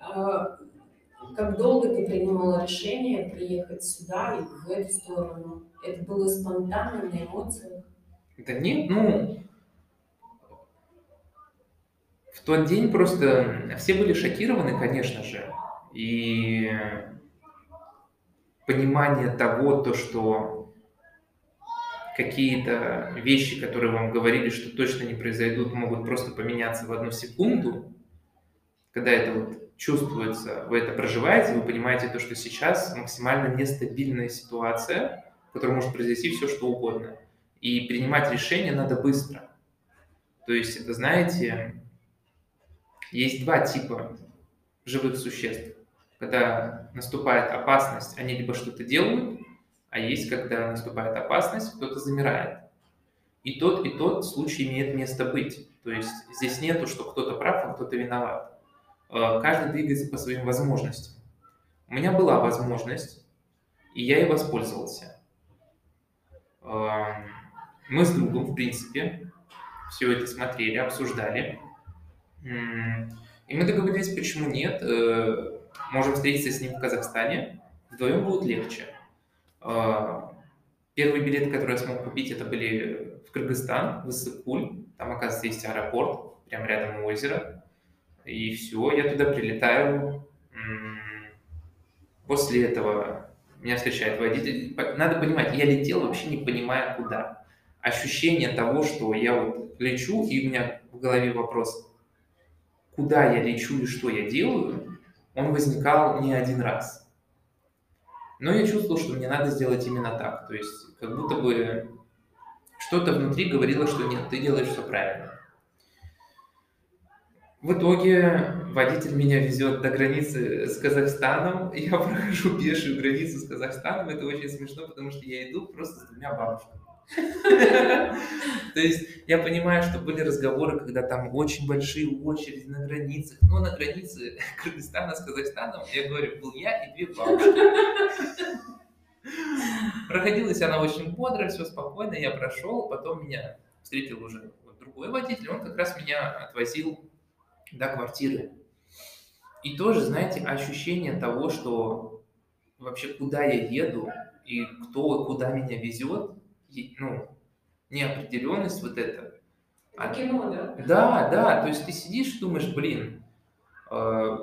[SPEAKER 3] А, как долго ты принимала решение приехать сюда и в эту сторону? Это было спонтанно, на эмоциях?
[SPEAKER 4] Да нет, ну, в тот день просто все были шокированы, конечно же. И понимание того, то, что какие-то вещи, которые вам говорили, что точно не произойдут, могут просто поменяться в одну секунду, когда это вот чувствуется, вы это проживаете, вы понимаете то, что сейчас максимально нестабильная ситуация, в которой может произойти все, что угодно. И принимать решение надо быстро. То есть это, знаете, есть два типа живых существ. Когда наступает опасность, они либо что-то делают, а есть, когда наступает опасность, кто-то замирает. И тот, и тот случай имеет место быть. То есть здесь нету, что кто-то прав, а кто-то виноват. Э, каждый двигается по своим возможностям. У меня была возможность, и я ей воспользовался. Э, Мы с другом, в принципе, все это смотрели, обсуждали. И мы договорились, почему нет. Э, можем встретиться с ним в Казахстане. Вдвоем будет легче. А, первые билеты, которые я смог купить, это были в Кыргызстан, в Иссык-Куль. Там, оказывается, есть аэропорт, прямо рядом у озера. И все, я туда прилетаю. После этого меня встречает водитель. Надо понимать, я летел вообще не понимая куда. Ощущение того, что я вот лечу, и у меня в голове вопрос, куда я лечу и что я делаю, он возникал не один раз. Но я чувствовал, что мне надо сделать именно так. То есть как будто бы что-то внутри говорило, что нет, ты делаешь все правильно. В итоге водитель меня везет до границы с Казахстаном. Я прохожу пешую границу с Казахстаном. Это очень смешно, потому что я иду просто с двумя бабушками. То есть я понимаю, что были разговоры, когда там очень большие очереди на границах. Но на границе Кыргызстана с Казахстаном, я говорю, был я и две бабушки. Проходилась она очень бодро, все спокойно, я прошел, потом меня встретил уже другой водитель, он как раз меня отвозил до квартиры. И тоже, знаете, ощущение того, что вообще куда я еду и кто куда меня везет, ну, неопределенность вот эта.
[SPEAKER 3] А, кино, да?
[SPEAKER 4] Да, да, то есть ты сидишь и думаешь, блин, э,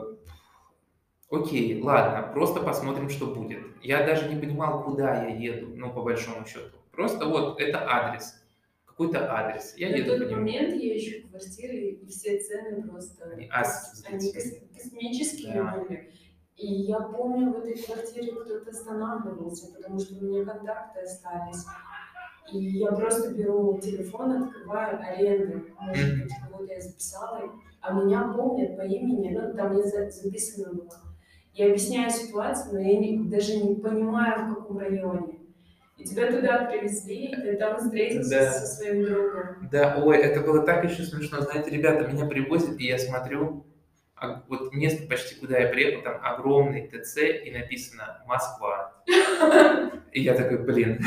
[SPEAKER 4] окей, ладно, просто посмотрим, что будет. Я даже не понимал, куда я еду, ну, по большому счету. Просто вот это адрес, какой-то адрес.
[SPEAKER 3] Я На еду тот по момент я ищу квартиры, и все цены просто... Они, они космические да. были. И я помню, в этой квартире кто-то останавливался, потому что у меня контакты остались. И я просто беру телефон, открываю аренды. Может быть, кого-то я записала, а меня помнят по имени, ну, там не записано было. Я объясняю ситуацию, но я не, даже не понимаю, в каком районе. И тебя туда привезли, и ты там встретился да. со своим другом.
[SPEAKER 4] Да, ой, это было так еще смешно. Знаете, ребята, меня привозят, и я смотрю, а вот место почти куда я приехал, там огромный ТЦ, и написано «Москва». И я такой, блин,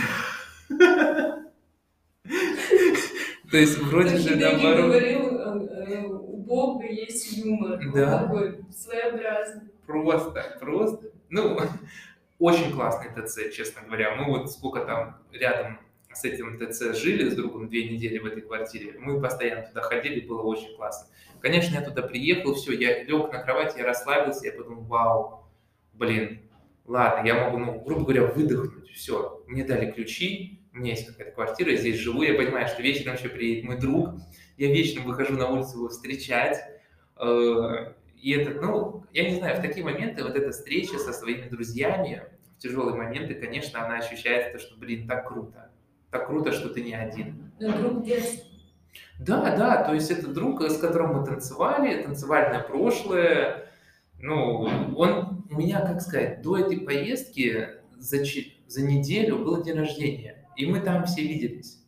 [SPEAKER 4] то есть вроде же наоборот...
[SPEAKER 3] говорил, э, у Бога есть юмор. Да. такой своеобразный.
[SPEAKER 4] Просто, просто. Ну, очень классный ТЦ, честно говоря. Мы вот сколько там рядом с этим ТЦ жили с другом две недели в этой квартире, мы постоянно туда ходили, было очень классно. Конечно, я туда приехал, все, я лег на кровать, я расслабился, я подумал, вау, блин, ладно, я могу, ну, грубо говоря, выдохнуть, все. Мне дали ключи, у меня есть какая-то квартира, я здесь живу, я понимаю, что вечером еще приедет мой друг, я вечером выхожу на улицу его встречать, э, и это, ну, я не знаю, в такие моменты вот эта встреча со своими друзьями, в тяжелые моменты, конечно, она ощущается, что, блин, так круто, так круто, что ты не один.
[SPEAKER 3] Ну, друг детства.
[SPEAKER 4] Да, да, то есть это друг, с которым мы танцевали, танцевальное прошлое, ну, он у меня, как сказать, до этой поездки за, за неделю был день рождения, и мы там все виделись.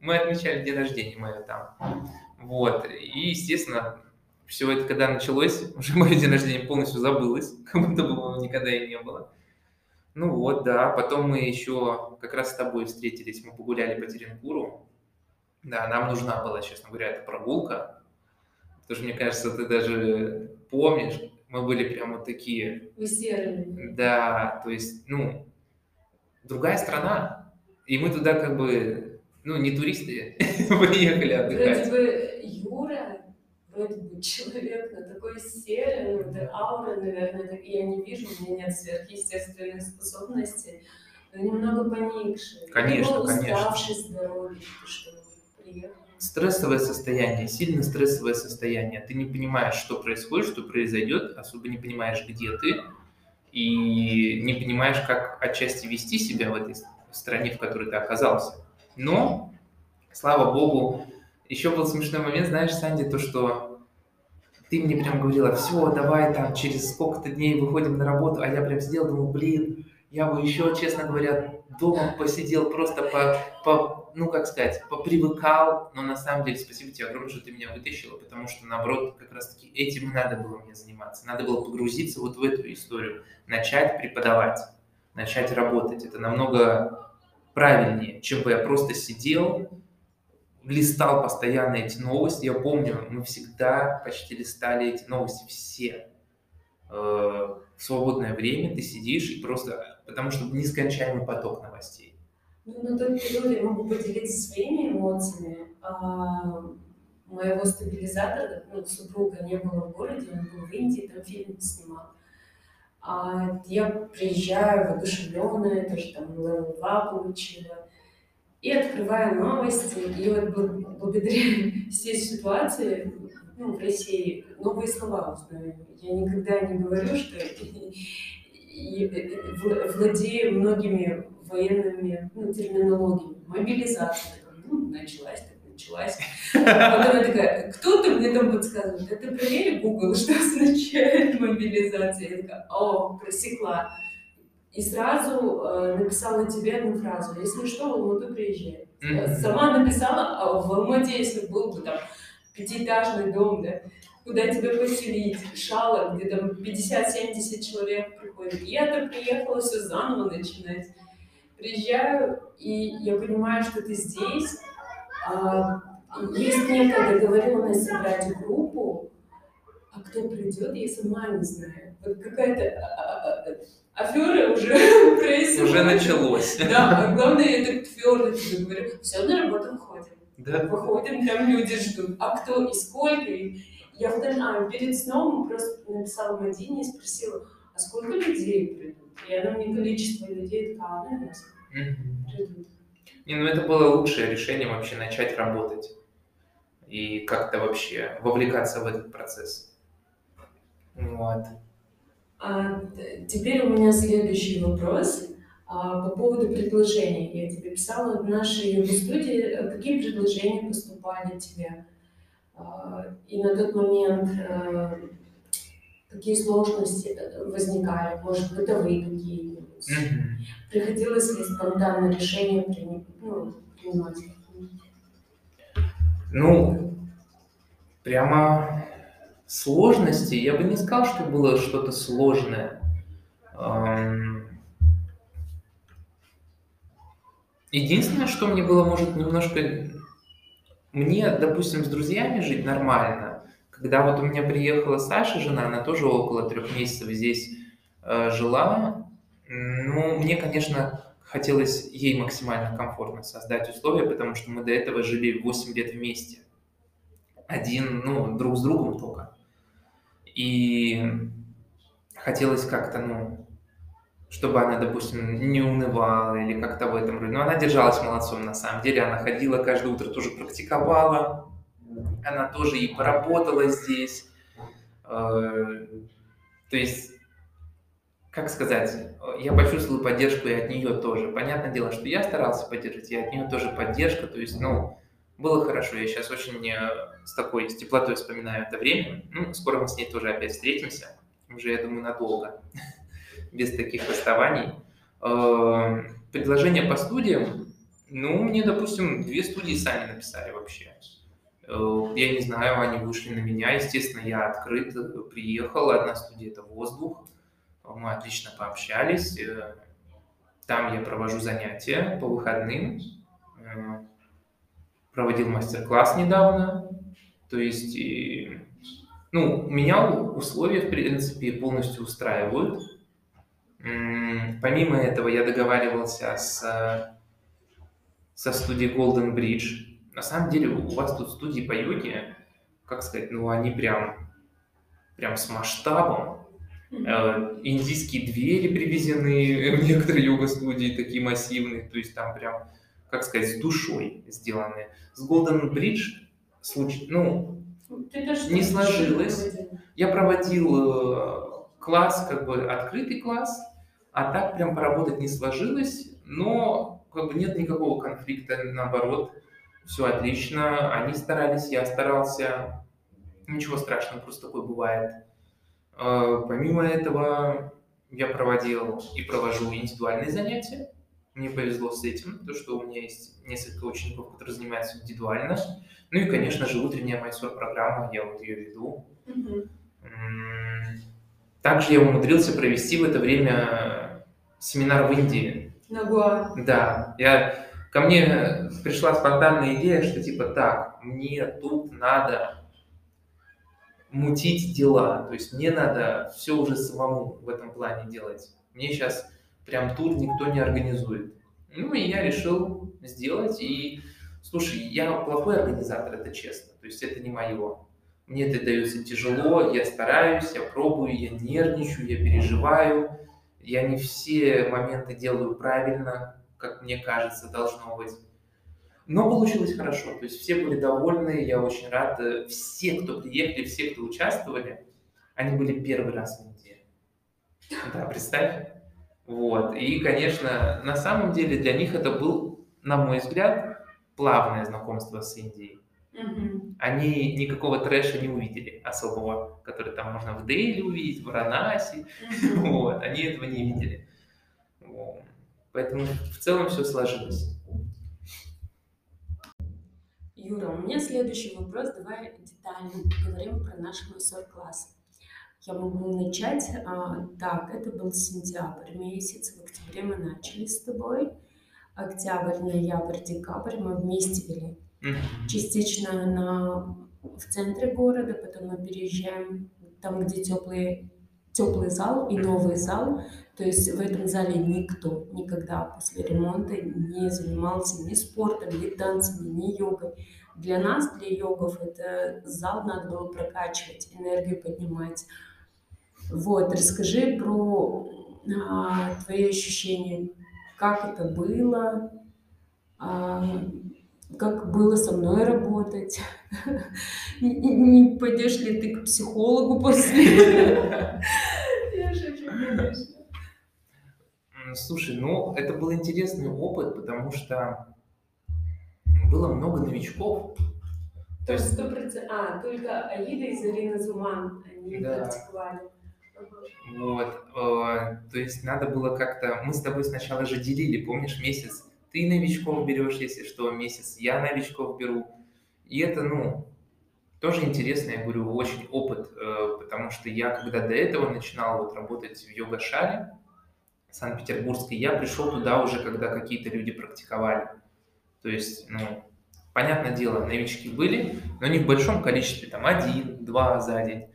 [SPEAKER 4] Мы отмечали день рождения мое там. Вот. И, естественно, все это, когда началось, уже мое день рождения полностью забылось, как будто бы его никогда и не было. Ну вот, да. Потом мы еще как раз с тобой встретились, мы погуляли по Теренкуру. Да, нам нужна была, честно говоря, эта прогулка. Потому что, мне кажется, ты даже помнишь, мы были прямо такие...
[SPEAKER 3] Вы серые.
[SPEAKER 4] Да, то есть, ну, другая страна. И мы туда как бы, ну, не туристы, приехали отдыхать.
[SPEAKER 3] Вроде бы Юра, вроде бы человек, но такой серый, ну, это аура, наверное, так, я не вижу, у меня нет сверхъестественных способностей, но немного поникший.
[SPEAKER 4] Конечно, конечно.
[SPEAKER 3] уставший с дороги, что приехал
[SPEAKER 4] стрессовое состояние, сильно стрессовое состояние. Ты не понимаешь, что происходит, что произойдет, особо не понимаешь, где ты, и не понимаешь, как отчасти вести себя в этой стране, в которой ты оказался. Но, слава богу, еще был смешной момент, знаешь, Санди, то, что ты мне прям говорила, все, давай там через сколько-то дней выходим на работу, а я прям сидел, думал, блин, я бы еще, честно говоря, дома посидел просто по, по ну, как сказать, попривыкал, но на самом деле спасибо тебе огромное, что ты меня вытащила, потому что, наоборот, как раз-таки этим надо было мне заниматься. Надо было погрузиться вот в эту историю, начать преподавать, начать работать. Это намного правильнее, чем бы я просто сидел, листал постоянно эти новости. Я помню, мы всегда почти листали эти новости все. Э, в свободное время ты сидишь и просто... Потому что нескончаемый поток новостей.
[SPEAKER 3] Ну, на тот период я могу поделиться своими эмоциями. А, моего стабилизатора, ну, супруга не было в городе, он был в Индии, там фильм снимал. А я приезжаю воодушевленная, тоже там level 2 получила, и открываю новости, и вот благодаря всей ситуации ну, в России новые слова узнаю. Я никогда не говорю, что владею многими военными ну, терминологиями. Мобилизация, ну, началась, началась. Потом я такая, кто-то мне там подсказывает, это проверь Google, что означает мобилизация. Я такая, о, просекла. И сразу э, написала тебе одну фразу. Если что, в Алмату приезжай. Mm-hmm. Сама написала, а в Алмате, если был бы там пятиэтажный дом, да, куда тебя поселить, шала, где там 50-70 человек приходит. Я-то приехала все заново начинать. Приезжаю, и я понимаю, что ты здесь. А, есть некая договоренность собрать группу, а кто придет, я сама не знаю. Вот какая-то а, а, афера уже происходит.
[SPEAKER 4] Уже началось.
[SPEAKER 3] Да, а главное, я так твердо тебе говорю, все, на работу выходим. Да. Выходим, там люди ждут. А кто и сколько? Я в а, перед сном просто написала Мадине и спросила, а сколько людей придут? И она мне количество людей сказала, ну,
[SPEAKER 4] угу. придут. Не, ну это было лучшее решение вообще начать работать и как-то вообще вовлекаться в этот процесс. Вот.
[SPEAKER 3] А, теперь у меня следующий вопрос а, по поводу предложений. Я тебе писала в нашей йога-студии, э, какие предложения поступали тебе. А, и на тот момент а, какие сложности э, возникали, может, бытовые какие-нибудь. Mm-hmm. Приходилось ли спонтанно решение приним, ну, принимать?
[SPEAKER 4] Ну, прямо сложности, я бы не сказал, что было что-то сложное. Единственное, что мне было, может, немножко... Мне, допустим, с друзьями жить нормально. Когда вот у меня приехала Саша, жена, она тоже около трех месяцев здесь э, жила. Ну, мне, конечно, хотелось ей максимально комфортно создать условия, потому что мы до этого жили 8 лет вместе. Один, ну, друг с другом только. И хотелось как-то, ну, чтобы она, допустим, не унывала или как-то в этом роде. Но она держалась молодцом, на самом деле. Она ходила каждое утро, тоже практиковала. Она тоже и поработала здесь. Э, то есть, как сказать, я почувствовал поддержку и от нее тоже. Понятное дело, что я старался поддержать, и от нее тоже поддержка. То есть, ну, было хорошо. Я сейчас очень э, с такой, с теплотой вспоминаю это время. Ну, скоро мы с ней тоже опять встретимся. Уже, я думаю, надолго. Без таких расставаний. Э, предложение по студиям. Ну, мне, допустим, две студии сами написали вообще. Э, я не знаю, они вышли на меня. Естественно, я открыт, приехал. Одна студия – это «Воздух». Мы отлично пообщались. Там я провожу занятия по выходным проводил мастер-класс недавно. То есть, и, ну, меня условия, в принципе, полностью устраивают. Помимо этого, я договаривался с, со студией Golden Bridge. На самом деле, у вас тут студии по йоге, как сказать, ну, они прям, прям с масштабом. Э, индийские двери привезены в некоторые йога-студии, такие массивные, то есть там прям как сказать, с душой сделаны. С Golden Bridge случай, ну, не сложилось. Я проводил э, класс, как бы открытый класс, а так прям поработать не сложилось, но как бы нет никакого конфликта, наоборот, все отлично, они старались, я старался, ничего страшного, просто такое бывает. Э, помимо этого, я проводил и провожу индивидуальные занятия, мне повезло с этим, то, что у меня есть несколько учеников, которые занимаются индивидуально. Ну и, конечно же, утренняя майсор программа, я вот ее веду. Mm-hmm. Также я умудрился провести в это время семинар в Индии.
[SPEAKER 3] Ногу.
[SPEAKER 4] Да, я ко мне пришла спонтанная идея, что типа так, мне тут надо мутить дела, то есть мне надо все уже самому в этом плане делать. Мне сейчас прям тут никто не организует. Ну и я решил сделать, и слушай, я плохой организатор, это честно, то есть это не мое. Мне это дается тяжело, я стараюсь, я пробую, я нервничаю, я переживаю, я не все моменты делаю правильно, как мне кажется, должно быть. Но получилось хорошо, то есть все были довольны, я очень рад. Все, кто приехали, все, кто участвовали, они были первый раз в Индии. Да, представь. Вот. И, конечно, на самом деле для них это был, на мой взгляд, плавное знакомство с Индией. Они никакого трэша не увидели особого, который там можно в Дели увидеть, в Варанаси. Вот, они этого не видели. Вот. Поэтому в целом все сложилось.
[SPEAKER 3] Юра, у меня следующий вопрос. Давай детально поговорим про наш мастер-класс. Я могу начать. А, так, это был сентябрь месяц. В октябре мы начали с тобой. Октябрь, ноябрь, декабрь мы вместе вели. Частично на, в центре города, потом мы переезжаем там, где теплый, теплый зал и новый зал. То есть в этом зале никто никогда после ремонта не занимался ни спортом, ни танцами, ни йогой. Для нас, для йогов, это зал надо было прокачивать, энергию поднимать. Вот, расскажи про а, твои ощущения, как это было, а, как было со мной работать, не, пойдешь ли ты к психологу после? Я шучу, конечно.
[SPEAKER 4] Слушай, ну это был интересный опыт, потому что было много новичков.
[SPEAKER 3] То есть сто процентов... А, только Аида и Зарина Зуман, они
[SPEAKER 4] Да.
[SPEAKER 3] практиковали.
[SPEAKER 4] Вот, э, то есть надо было как-то... Мы с тобой сначала же делили, помнишь, месяц. Ты новичков берешь, если что, месяц я новичков беру. И это, ну, тоже интересно, я говорю, очень опыт, э, потому что я, когда до этого начинал вот работать в йога-шаре Санкт-Петербургской, я пришел туда уже, когда какие-то люди практиковали. То есть, ну, понятное дело, новички были, но не в большом количестве, там один, два за день.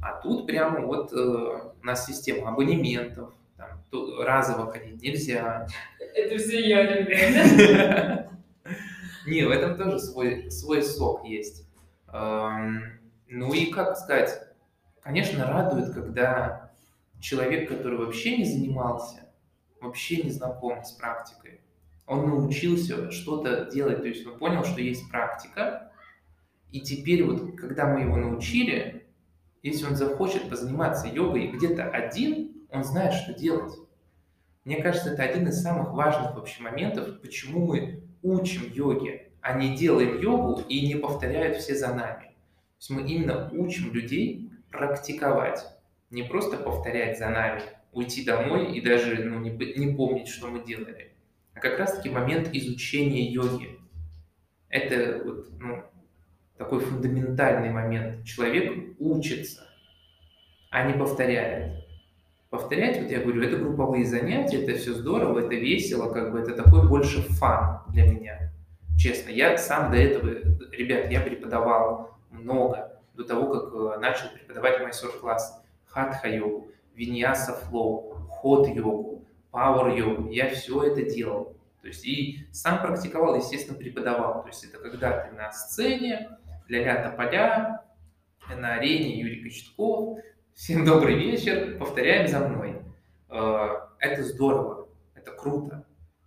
[SPEAKER 4] А тут прямо вот э, у нас система абонементов, там, то- разово ходить нельзя.
[SPEAKER 3] Это все я, ребята.
[SPEAKER 4] Не, в этом тоже свой, свой сок есть. Эм, Ну и, как сказать, конечно, радует, когда человек, который вообще не занимался, вообще не знаком с практикой, он научился что-то делать, то есть он понял, что есть практика, и теперь вот, когда мы его научили, если он захочет позаниматься йогой где-то один, он знает, что делать. Мне кажется, это один из самых важных вообще моментов, почему мы учим йоге, а не делаем йогу и не повторяют все за нами. То есть мы именно учим людей практиковать, не просто повторять за нами, уйти домой и даже ну, не, не помнить, что мы делали, а как раз-таки момент изучения йоги. Это вот, ну, такой фундаментальный момент. Человек учится, а не повторяет. Повторять, вот я говорю, это групповые занятия, это все здорово, это весело, как бы это такой больше фан для меня. Честно, я сам до этого, ребят, я преподавал много до того, как э, начал преподавать майсор-класс. Хатха-йогу, виньяса-флоу, ход-йогу, пауэр-йогу. Я все это делал. То есть и сам практиковал, естественно, преподавал. То есть это когда ты на сцене, ля-ля тополя, на арене Юрий Кочетков. Всем добрый вечер, повторяем за мной. Э, Это здорово, это круто.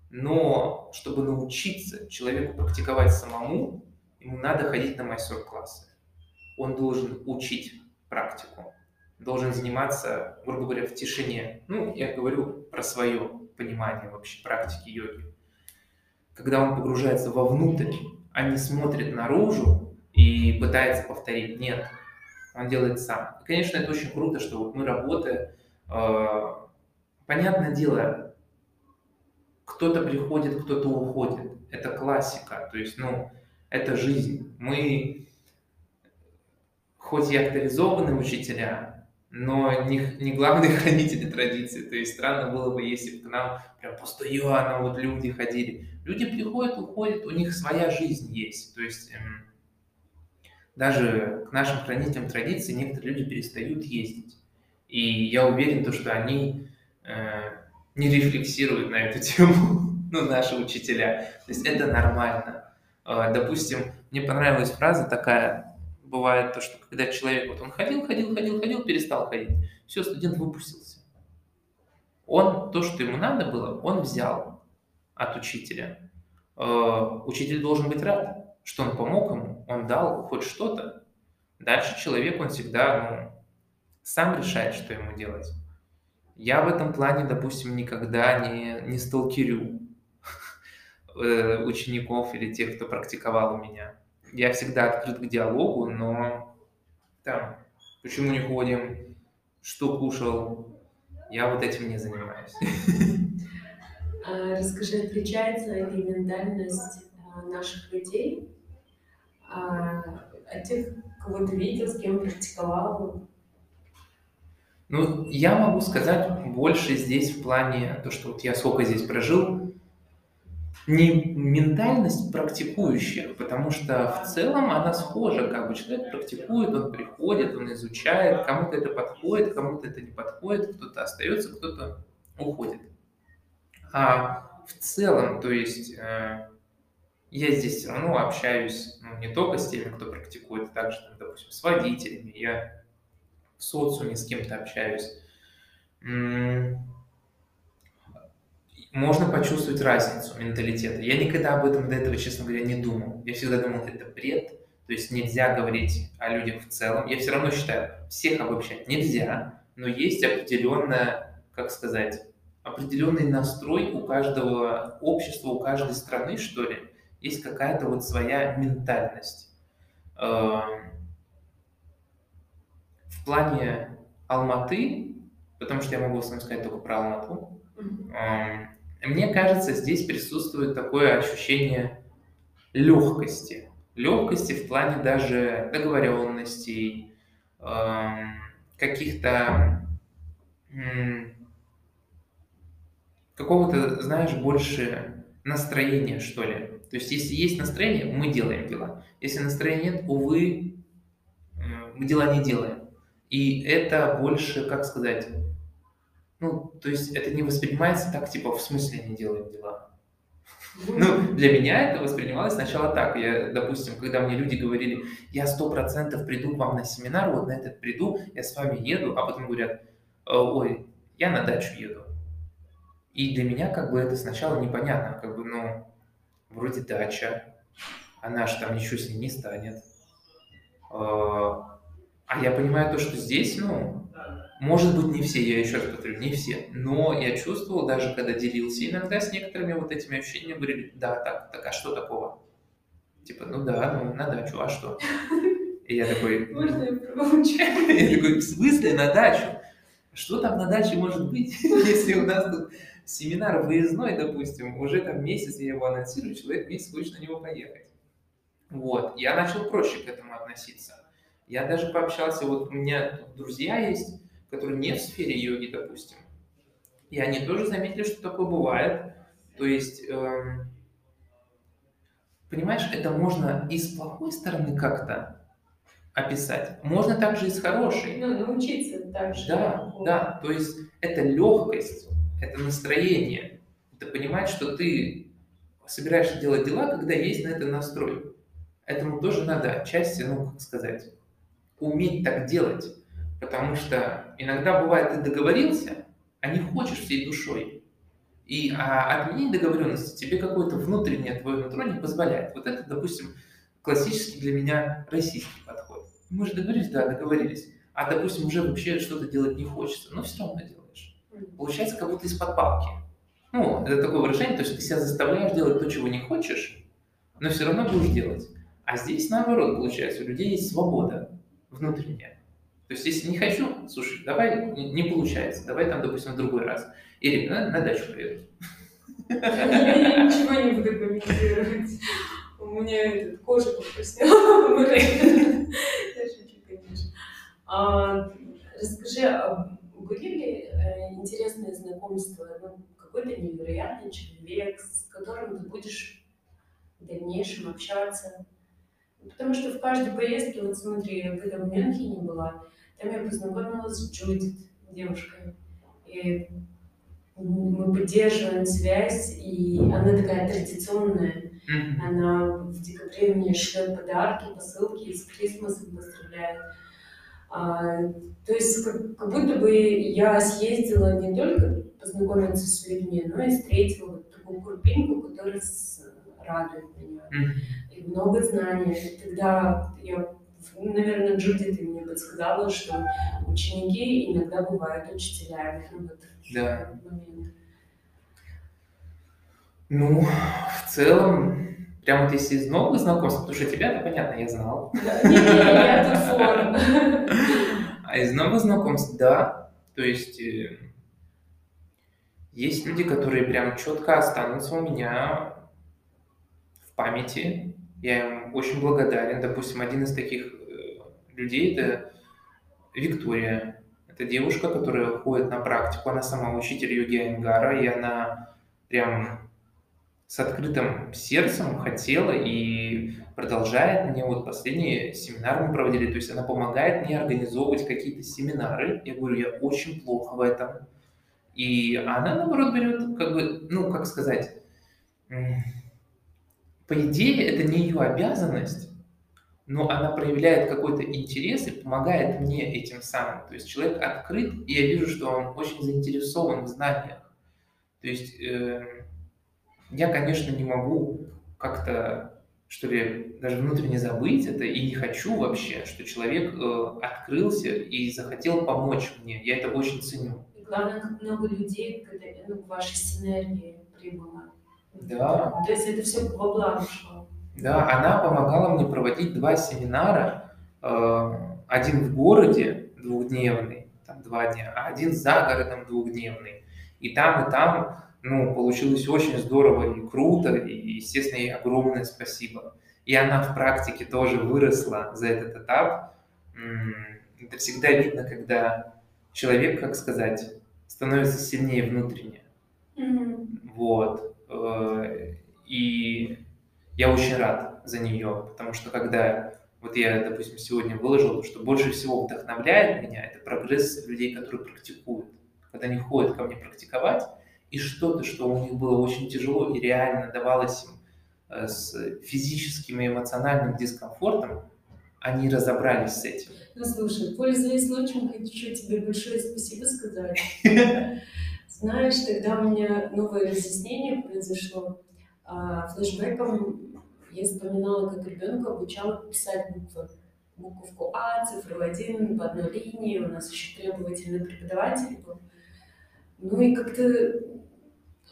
[SPEAKER 4] Но чтобы научиться человеку практиковать самому, ему надо ходить на мастер-классы. Он должен учить практику, должен заниматься, грубо говоря, в тишине. Ну, я говорю про свое понимание вообще практики йоги. Когда он погружается вовнутрь, а не смотрит наружу и пытается повторить. Нет, он делает сам. И, конечно, это очень круто, что вот мы работаем. э, понятное дело, кто-то приходит, кто-то уходит. Это классика. То есть, ну, это жизнь. Мы хоть и авторизованные учителя, но не, не главные хранители традиции. То есть странно было бы, если бы к нам прям постоянно вот люди ходили. Люди приходят, уходят, у них своя жизнь есть. То есть эм, даже к нашим хранителям традиций некоторые люди перестают ездить. И я уверен, то, что они э, не рефлексируют на эту тему, ну, наши учителя. То есть это нормально. Э, допустим, мне понравилась фраза такая, бывает то, что когда человек, вот он ходил, ходил, ходил, ходил, перестал ходить, все, студент выпустился. Он, то, что ему надо было, он взял от учителя. Э, учитель должен быть рад что он помог ему, он дал хоть что-то. Дальше человек, он всегда ну, сам решает, что ему делать. Я в этом плане, допустим, никогда не, не сталкерю э, учеников или тех, кто практиковал у меня. Я всегда открыт к диалогу, но там, почему не ходим, что кушал, я вот этим не занимаюсь.
[SPEAKER 3] А, расскажи, отличается ли ментальность а, наших людей а, от тех, кого ты видел, с кем практиковал?
[SPEAKER 4] Ну, я могу сказать больше здесь в плане, то, что вот я сколько здесь прожил, не ментальность практикующих, потому что в целом она схожа, как бы человек практикует, он приходит, он изучает, кому-то это подходит, кому-то это не подходит, кто-то остается, кто-то уходит. А в целом, то есть э, я здесь все равно общаюсь ну, не только с теми, кто практикует, а также, допустим, с водителями, я в социуме с кем-то общаюсь. Можно почувствовать разницу менталитета. Я никогда об этом до этого, честно говоря, не думал. Я всегда думал, это бред, то есть нельзя говорить о людях в целом. Я все равно считаю, всех обобщать нельзя, но есть определенная, как сказать, определенный настрой у каждого общества, у каждой страны, что ли, есть какая-то вот своя ментальность. Эм, в плане Алматы, потому что я могу с вами сказать только про Алмату, мне кажется, здесь присутствует такое ощущение легкости. Легкости в плане даже договоренностей, эм, каких-то какого-то, знаешь, больше настроения, что ли. То есть, если есть настроение, мы делаем дела. Если настроения нет, увы, мы дела не делаем. И это больше, как сказать, ну, то есть это не воспринимается так, типа, в смысле не делаем дела. Ну, для меня это воспринималось сначала так. Я, допустим, когда мне люди говорили, я сто процентов приду к вам на семинар, вот на этот приду, я с вами еду, а потом говорят, ой, я на дачу еду. И для меня как бы это сначала непонятно, как бы, ну, вроде дача, она же там ничего с ней не станет. А, а я понимаю то, что здесь, ну, может быть, не все, я еще раз повторю, не все, но я чувствовал, даже когда делился иногда с некоторыми вот этими ощущениями, говорили, да, так, так, а что такого? Типа, ну да, ну на дачу, а что? И я такой...
[SPEAKER 3] Можно я промолчу?
[SPEAKER 4] Я такой, в смысле на дачу? Что там на даче может быть, если у нас тут семинар выездной, допустим, уже там месяц я его анонсирую, человек месяц хочет на него поехать. Вот, я начал проще к этому относиться. Я даже пообщался, вот у меня друзья есть, которые не в сфере йоги, допустим, и они тоже заметили, что такое бывает. То есть, эм, понимаешь, это можно и с плохой стороны как-то описать, можно также и с хорошей.
[SPEAKER 3] Ну, научиться также.
[SPEAKER 4] Да, да, то есть это легкость, это настроение. Это понимать, что ты собираешься делать дела, когда есть на это настрой. Этому тоже надо отчасти, ну, как сказать, уметь так делать. Потому что иногда бывает, ты договорился, а не хочешь всей душой. И а отменить договоренности тебе какое-то внутреннее твое нутро не позволяет. Вот это, допустим, классический для меня российский подход. Мы же договорились, да, договорились. А, допустим, уже вообще что-то делать не хочется, но все равно делать получается как будто из-под палки. Ну, это такое выражение, то есть ты себя заставляешь делать то, чего не хочешь, но все равно будешь делать. А здесь наоборот получается, у людей есть свобода внутренняя. То есть если не хочу, слушай, давай, не получается, давай там, допустим, в другой раз. Или на, на дачу поеду.
[SPEAKER 3] Я ничего не буду комментировать. У меня кожа покраснела. Я шучу, конечно. А, Расскажи, а были ли э, интересные знакомства? Ну, какой-то невероятный человек, с которым ты будешь в дальнейшем общаться? Потому что в каждой поездке, вот смотри, когда в Мюнхене была, там я познакомилась с Джудит, девушкой. И мы поддерживаем связь, и она такая традиционная. Mm-hmm. Она в декабре мне шлет подарки, посылки, с Крисмосом поздравляет. А, то есть как, как будто бы я съездила не только познакомиться с людьми, но и встретила вот такую группинку, которая радует меня. Mm-hmm. И много знаний. Тогда я, наверное, Джуди, ты мне подсказала, что ученики иногда бывают учителями.
[SPEAKER 4] Вот, да. Момент. Ну, в целом, прям вот если из новых знакомств, потому что тебя-то, понятно, я знал. А из новых знакомств, да. То есть э, есть люди, которые прям четко останутся у меня памяти. Я им очень благодарен. Допустим, один из таких э, людей – это Виктория. Это девушка, которая ходит на практику. Она сама учитель йоги Айнгара, и она прям с открытым сердцем хотела и продолжает мне, вот последний семинар мы проводили, то есть она помогает мне организовывать какие-то семинары. Я говорю, я очень плохо в этом. И она, наоборот, берет, как бы, ну, как сказать, по идее, это не ее обязанность, но она проявляет какой-то интерес и помогает мне этим самым. То есть человек открыт, и я вижу, что он очень заинтересован в знаниях. То есть э, я, конечно, не могу как-то, что ли, даже внутренне забыть это, и не хочу вообще, что человек э, открылся и захотел помочь мне. Я это очень ценю.
[SPEAKER 3] И главное, как много людей когда, ну, к вашей синергии прибыло.
[SPEAKER 4] Да.
[SPEAKER 3] То есть это все во благо шло.
[SPEAKER 4] Да, она помогала мне проводить два семинара. Э, один в городе двухдневный, там два дня, а один за городом двухдневный. И там, и там ну, получилось очень здорово и круто, и, естественно, ей огромное спасибо. И она в практике тоже выросла за этот этап. Это всегда видно, когда человек, как сказать, становится сильнее внутренне. Mm-hmm. Вот. Э, и я очень рад за нее, потому что когда вот я, допустим, сегодня выложил, что больше всего вдохновляет меня, это прогресс людей, которые практикуют. Когда они ходят ко мне практиковать, и что-то, что у них было очень тяжело и реально давалось им э, с физическим и эмоциональным дискомфортом, они разобрались с этим.
[SPEAKER 3] Ну, слушай, пользуясь случаем, хочу тебе большое спасибо сказать. Знаешь, тогда у меня новое разъяснение произошло. А, флешбеком я вспоминала, как ребенка обучала писать буквы. Буковку А, цифру 1 в одной линии. У нас еще требовательный преподаватель был. Ну и как-то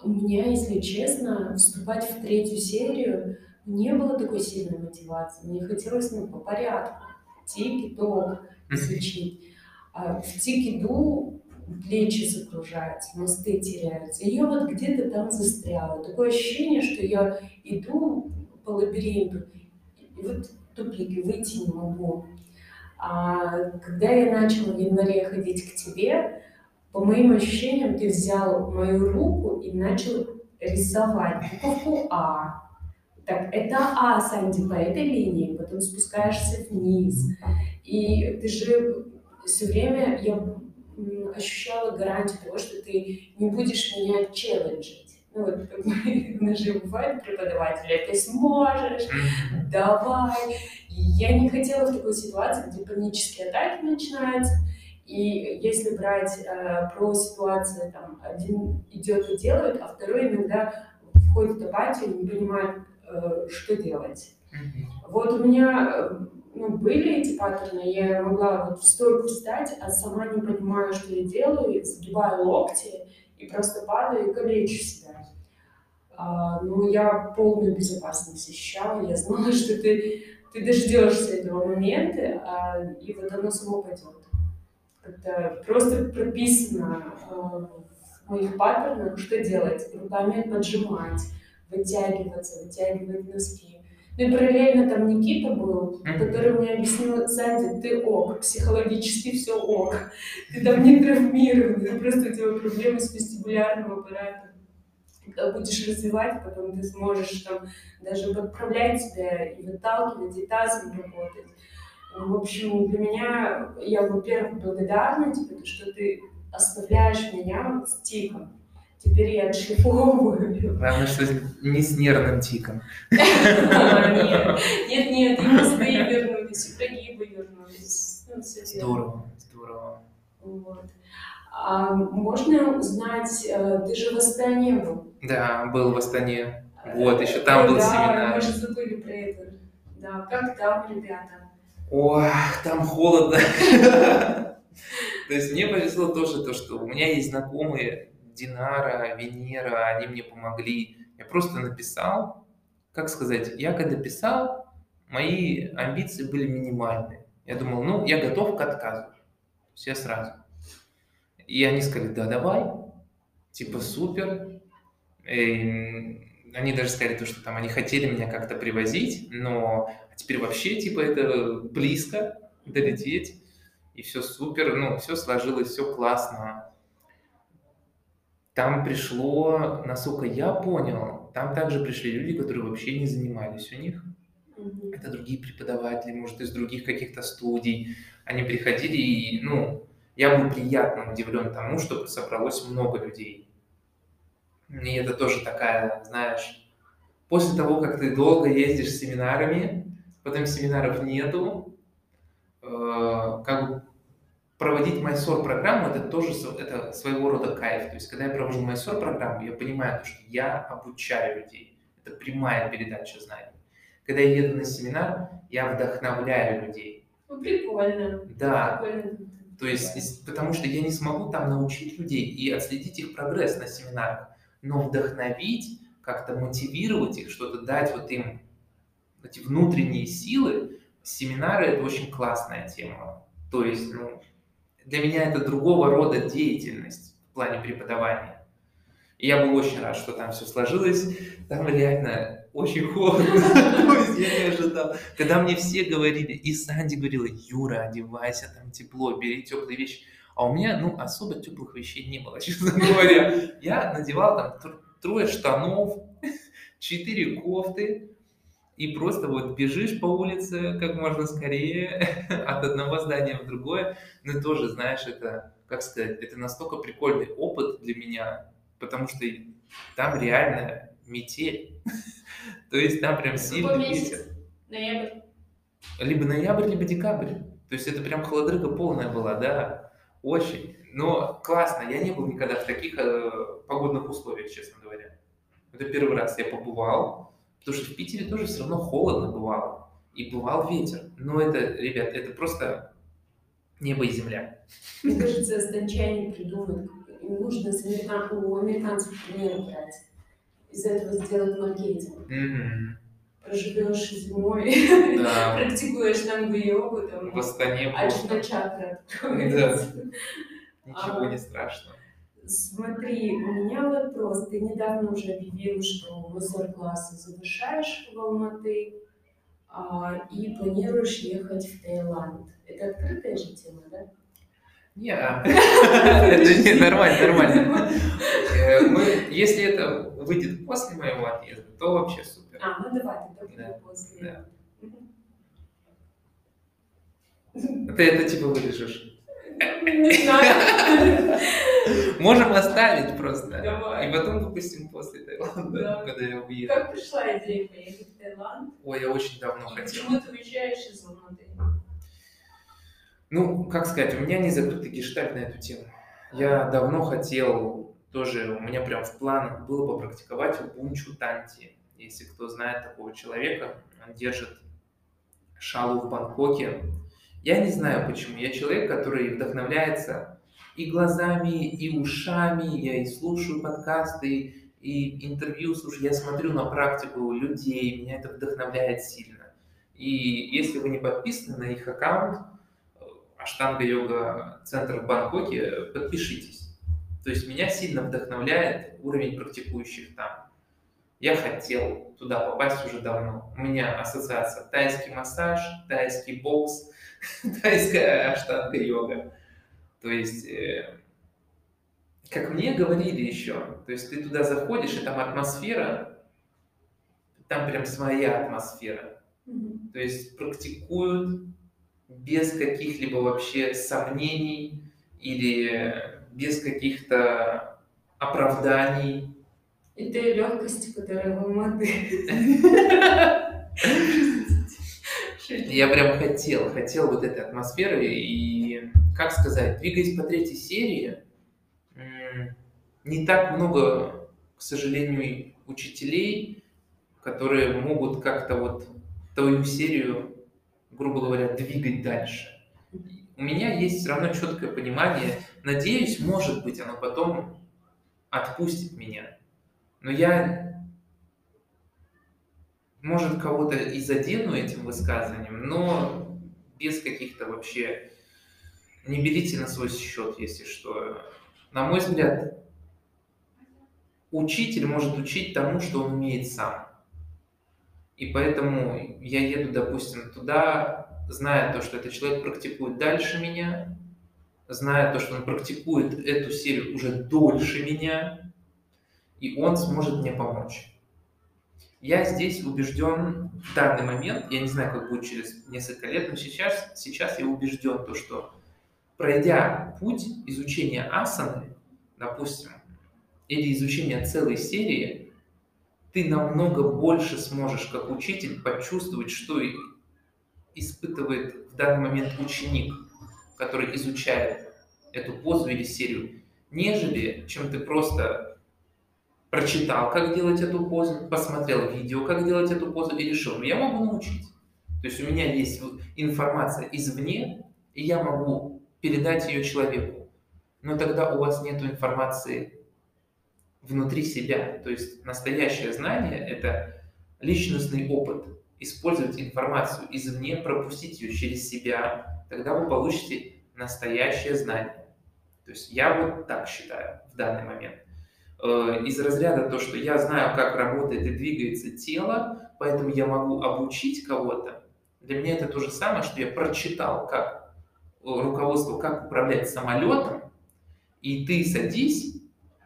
[SPEAKER 3] у меня, если честно, вступать в третью серию не было такой сильной мотивации. Мне хотелось ну, по порядку. Тик-ток изучить. А в тик-иду плечи закружаются, мосты теряются. И я вот где-то там застряла. Такое ощущение, что я иду по лабиринту, и вот тупик, выйти не могу. А когда я начала в январе ходить к тебе, по моим ощущениям, ты взял мою руку и начал рисовать буковку А. Так, это А, Санди, по этой линии, потом спускаешься вниз. И ты же все время, я ощущала гарантию того, что ты не будешь меня челленджить. Ну вот, как мы, же бывает преподаватели, ты сможешь, давай. И я не хотела в такой ситуации, где панические атаки начинаются, и если брать э, про ситуацию, там, один идет и делает, а второй иногда входит в апатию, не понимает, э, что делать. Mm-hmm. Вот у меня э, ну, были эти паттерны, я могла вот в стойку встать, а сама не понимаю, что я делаю, сгибаю локти и просто падаю и калечу себя. А, ну, я полную безопасность ощущала, я знала, что ты, ты дождешься этого момента, а, и вот оно само пойдет. Это просто прописано э, в моих паттернах, что делать. Руками поджимать, вытягиваться, вытягивать носки. Ну и параллельно там Никита был,
[SPEAKER 4] Мгм.
[SPEAKER 3] который мне объяснил, Санди, ты ок, психологически все ок. Ты там не травмирован, просто у тебя проблемы с вестибулярным аппаратом. Когда будешь развивать, потом ты сможешь там даже подправлять себя и выталкивать, и тазом работать. В общем, для меня, я, во-первых, благодарна тебе, то, что ты оставляешь меня с тиком. Теперь я отшлифовываю.
[SPEAKER 4] Главное, что не с нервным тиком.
[SPEAKER 3] Нет, нет, и мосты вернулись, и прогибы вернулись. Ну.
[SPEAKER 4] Здорово, здорово.
[SPEAKER 3] Вот. А можно узнать, э, ты же в Астане был?
[SPEAKER 4] Да, был в Астане. Вот, еще там был
[SPEAKER 3] да,
[SPEAKER 4] семинар.
[SPEAKER 3] мы же забыли про это. Да, как там, ребята?
[SPEAKER 4] Ой, там холодно. То есть мне повезло тоже то, что у меня есть знакомые Динара, Венера, они мне помогли. Я просто написал, как сказать, я когда писал, мои амбиции были минимальные. Я думал, ну, я готов к отказу. Я сразу. И они сказали, да, давай, типа супер. И они даже сказали то, что там они хотели меня как-то привозить, но теперь вообще типа это близко долететь, и все супер, ну, все сложилось, все классно. Там пришло, насколько я понял, там также пришли люди, которые вообще не занимались у них.
[SPEAKER 3] Мгм.
[SPEAKER 4] Это другие преподаватели, может, из других каких-то студий. Они приходили, и, ну, я был приятно удивлен тому, что собралось много людей. И это тоже такая, знаешь, после того, как ты долго ездишь с семинарами, потом семинаров нету, э, как бы проводить майсор программу это тоже это своего рода кайф. То есть, когда я провожу майсор программу, я понимаю, что я обучаю людей. Это прямая передача знаний. Когда я еду на семинар, я вдохновляю людей.
[SPEAKER 3] Ну, прикольно.
[SPEAKER 4] Да,
[SPEAKER 3] Прикольно.
[SPEAKER 4] то есть, потому что я не смогу там научить людей и отследить их прогресс на семинарах, но вдохновить, как-то мотивировать их, что-то дать вот им эти внутренние силы, семинары это очень классная тема. То есть, ну, для меня это другого рода деятельность в плане преподавания. И я был очень рад, что там все сложилось. Там реально очень холодно. Я не ожидал. Когда мне все говорили, и Санди говорила, Юра, одевайся, там тепло, бери теплые вещи. А у меня, ну, особо теплых вещей не было, честно говоря. Я надевал там тр- трое штанов, четыре кофты, и просто вот бежишь по улице как можно скорее от одного здания в другое. Но тоже, знаешь, это, как сказать, это настолько прикольный опыт для меня, потому что там реально метель. То есть там прям сильный ветер.
[SPEAKER 3] Ноябрь.
[SPEAKER 4] Либо ноябрь, либо декабрь. То есть это прям холодрыга полная была, да, очень. Но классно, я не был никогда в таких э, погодных условиях, честно говоря. Это первый раз я побывал, потому что в Питере тоже все равно холодно бывало. И бывал ветер. Но это, ребят, это просто небо и земля.
[SPEAKER 3] Мне кажется, станчане придумают, им нужно с американ- у американцев примеры брать. Из этого сделать маркетинг. Проживешь зимой,
[SPEAKER 4] Да,
[SPEAKER 3] практикуешь штангу йогу, там,
[SPEAKER 4] в Астане просто
[SPEAKER 3] чакра откроется.
[SPEAKER 4] ничего
[SPEAKER 3] Ага.
[SPEAKER 4] не страшно.
[SPEAKER 3] Смотри, у меня вопрос. Ты недавно уже объявил, что мастер-классы завершаешь в Алматы а, и планируешь ехать в Таиланд. Это открытая же тема, да?
[SPEAKER 4] Не, это не нормально, нормально. Э, Мы, если это выйдет после моего отъезда, то вообще супер.
[SPEAKER 3] А, ну давай, тогда после.
[SPEAKER 4] Ты это типа вырежешь.
[SPEAKER 3] Не знаю.
[SPEAKER 4] Можем оставить просто.
[SPEAKER 3] Давай.
[SPEAKER 4] И потом выпустим после Таиланда,
[SPEAKER 3] Да.
[SPEAKER 4] когда я уеду.
[SPEAKER 3] Как пришла идея поехать в Таиланд?
[SPEAKER 4] Ой, я очень давно
[SPEAKER 3] И
[SPEAKER 4] хотел.
[SPEAKER 3] почему ты уезжаешь из Алматы?
[SPEAKER 4] Ну, как сказать, у меня не закрытый гештальт на эту тему. Я давно хотел, тоже у меня прям в планах было попрактиковать Убунчу Танти. Если кто знает такого человека, он держит шалу в Бангкоке. Я не знаю почему. Я человек, который вдохновляется и глазами, и ушами. Я и слушаю подкасты, и интервью слушаю. Я смотрю на практику людей. Меня это вдохновляет сильно. И если вы не подписаны на их аккаунт, Аштанга йога центр в Бангкоке, подпишитесь. То есть меня сильно вдохновляет уровень практикующих там. Я хотел туда попасть уже давно. У меня ассоциация тайский массаж, тайский бокс, тайская аштанга-йога. То есть, э, как мне говорили еще, то есть ты туда заходишь, и там атмосфера, там прям своя атмосфера. То есть практикуют без каких-либо вообще сомнений или без каких-то оправданий.
[SPEAKER 3] И той легкости, которая в Алматы.
[SPEAKER 4] Я прям хотел, хотел вот этой атмосферы и, как сказать, двигаясь по третьей серии, не так много, к сожалению, учителей, которые могут как-то вот твою серию, грубо говоря, двигать дальше. У меня есть все равно четкое понимание, надеюсь, может быть, оно потом отпустит меня. Но я, может, кого-то и задену этим высказыванием, но без каких-то вообще... Не берите на свой счет, если что. На мой взгляд, учитель может учить тому, что он умеет сам. И поэтому я еду, допустим, туда, зная то, что этот человек практикует дальше меня, зная то, что он практикует эту серию уже дольше меня, и он сможет мне помочь. Я здесь убежден в данный момент, я не знаю, как будет через несколько лет, но сейчас, сейчас я убежден, то, что пройдя путь изучения асаны, допустим, или изучения целой серии, ты намного больше сможешь, как учитель, почувствовать, что испытывает в данный момент ученик, который изучает эту позу или серию, нежели чем ты просто прочитал, как делать эту позу, посмотрел видео, как делать эту позу и решил, ну я могу научить. То есть у меня есть информация извне, и я могу передать ее человеку. Но тогда у вас нет информации внутри себя. То есть настоящее знание – это личностный опыт. Использовать информацию извне, пропустить ее через себя, тогда вы получите настоящее знание. То есть я вот так считаю в данный момент. Э, из разряда то, что я знаю, как работает и двигается тело, поэтому я могу обучить кого-то. Для меня это то же самое, что я прочитал, как э, руководство, как управлять самолетом, и ты садись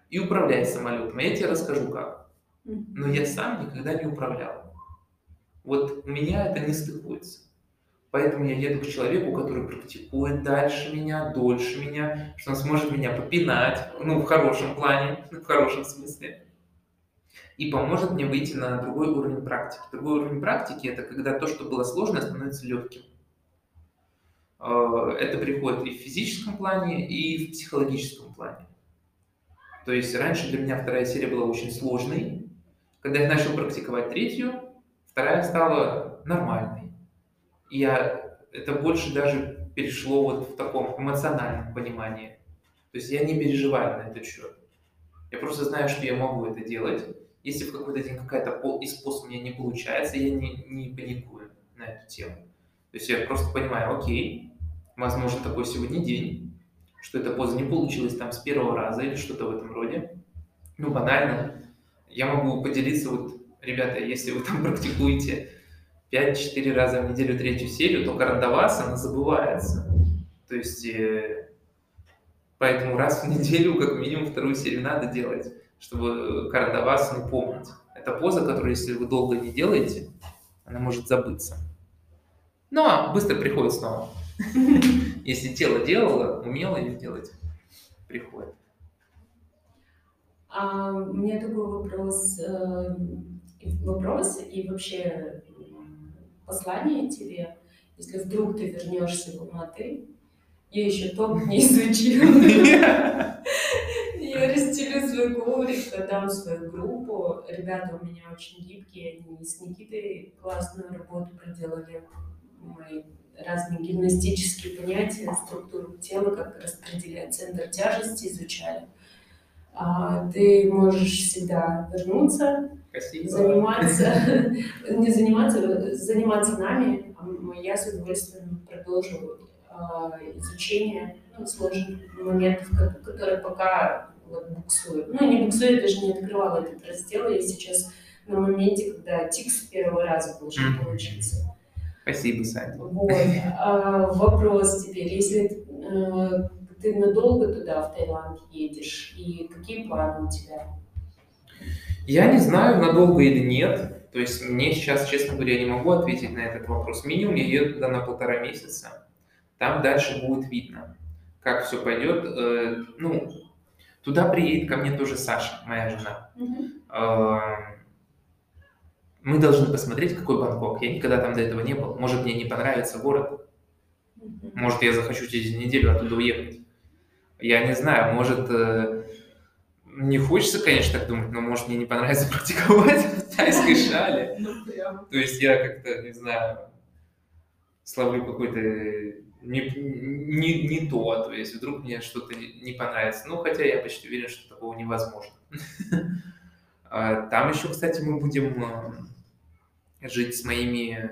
[SPEAKER 4] и управляй самолетом. Я тебе расскажу как. Но я сам никогда не управлял. Вот у меня это не стыкуется. Поэтому я еду к человеку, который практикует дальше меня, дольше меня, что он сможет меня попинать, ну, в хорошем плане, в хорошем смысле, и поможет мне выйти на другой уровень практики. Другой уровень практики – это когда то, что было сложно, становится легким. Э, это приходит и в физическом плане, и в психологическом плане. То есть раньше для меня вторая серия была очень сложной. Когда я начал практиковать третью, вторая стала нормальной. Я, это больше даже перешло вот в таком эмоциональном понимании. То есть я не переживаю на этот счет. Я просто знаю, что я могу это делать. Если в какой-то день какая-то из поз у меня не получается, я не, не паникую на эту тему. То есть я просто понимаю, окей, возможно, такой сегодня день, что эта поза не получилась там с первого раза или что-то в этом роде. Ну, банально. Я могу поделиться, вот, ребята, если вы там практикуете 5-4 раза в неделю третью серию, то карандавас, она забывается. То есть, э, поэтому раз в неделю, как минимум, вторую серию надо делать, чтобы карандавас ну, помнить. Это поза, которую, если вы долго не делаете, она может забыться. Ну, а быстро приходит снова. Если тело делало, умело ее делать, приходит.
[SPEAKER 3] А, у меня такой вопрос, э, вопрос и вообще послание тебе. Если вдруг ты вернешься в Алматы, я еще топ не изучила. Я расстелю свой коврик, дам свою группу. Ребята у меня очень гибкие, они с Никитой классную работу проделали. Мы разные гимнастические понятия, структуру тела, как распределять центр тяжести изучали. А, ты можешь всегда вернуться,
[SPEAKER 4] Спасибо.
[SPEAKER 3] заниматься, не заниматься, заниматься нами. А я с удовольствием продолжу а, изучение ну, сложных моментов, которые пока вот, буксую. Ну, не буксую, я даже не открывала этот раздел. Я сейчас на моменте, когда тик с первого раза должен
[SPEAKER 4] Мгм.
[SPEAKER 3] получиться.
[SPEAKER 4] Спасибо, Саня.
[SPEAKER 3] Вот. А, вопрос теперь, если э, ты надолго туда, в Таиланд, едешь, и какие планы у тебя?
[SPEAKER 4] Я не знаю, надолго или нет. То есть мне сейчас, честно говоря, не могу ответить на этот вопрос. Минимум я еду туда на полтора месяца. Там дальше будет видно, как все пойдет. Э, Ну, туда приедет ко мне тоже Саша, моя жена. Э, Мы должны посмотреть, какой Бангкок. Я никогда там до этого не был. Может, мне не понравится город. Может, я захочу через неделю оттуда уехать. Я не знаю, может, э, не хочется, конечно, так думать, но может, мне не понравится практиковать в тайской шале.
[SPEAKER 3] Ну.
[SPEAKER 4] То есть я как-то, не знаю, словлю какой-то не, не, не то, то есть вдруг мне что-то не не понравится. Ну, хотя я почти уверен, что такого невозможно. А, Там еще, кстати, мы будем э, жить с моими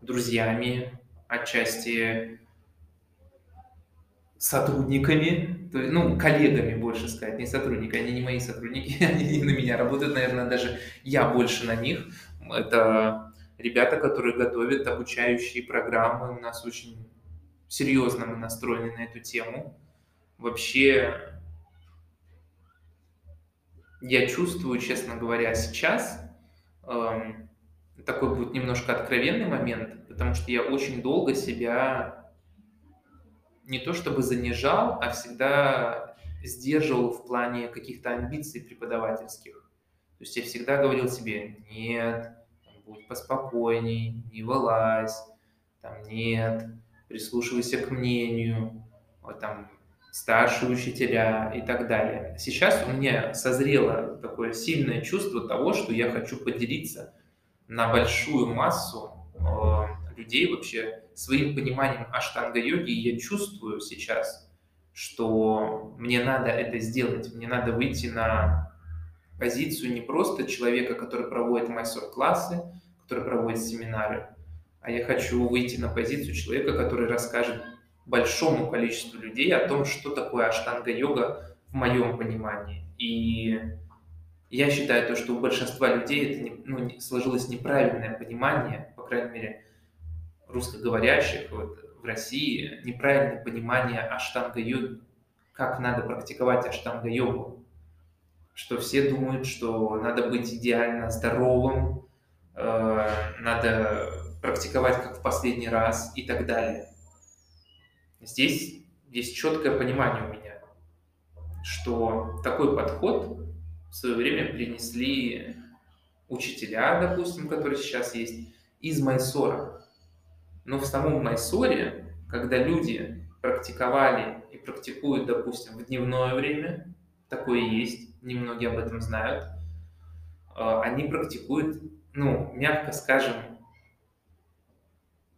[SPEAKER 4] друзьями, отчасти сотрудниками, то есть, ну, коллегами, больше сказать, не сотрудники, они не мои сотрудники, они не на меня работают, наверное, даже я больше на них. Это ребята, которые готовят обучающие программы, у нас очень серьезно мы настроены на эту тему. Вообще, я чувствую, честно говоря, сейчас, эм, такой будет немножко откровенный момент, потому что я очень долго себя не то чтобы занижал, а всегда сдерживал в плане каких-то амбиций преподавательских. То есть я всегда говорил себе, нет, будь поспокойней, не вылазь, там, нет, прислушивайся к мнению, вот, там, старшие учителя и так далее. Сейчас у меня созрело такое сильное чувство того, что я хочу поделиться на большую массу э, людей вообще своим пониманием аштанга-йоги, я чувствую сейчас, что мне надо это сделать, мне надо выйти на позицию не просто человека, который проводит мастер-классы, который проводит семинары, а я хочу выйти на позицию человека, который расскажет большому количеству людей о том, что такое аштанга-йога в моем понимании. И я считаю, то, что у большинства людей это не- ну, сложилось неправильное понимание, по крайней мере, русскоговорящих вот, в России, неправильное понимание аштанга-йоги, как надо практиковать аштанга-йогу. Что все думают, что надо быть идеально здоровым, э, надо практиковать как в последний раз и так далее. Здесь есть четкое понимание у меня, что такой подход в свое время принесли учителя, допустим, которые сейчас есть, из Майсора. Но в самом Майсоре, когда люди практиковали и практикуют, допустим, в дневное время, такое есть, немногие об этом знают, э, они практикуют, ну, мягко скажем,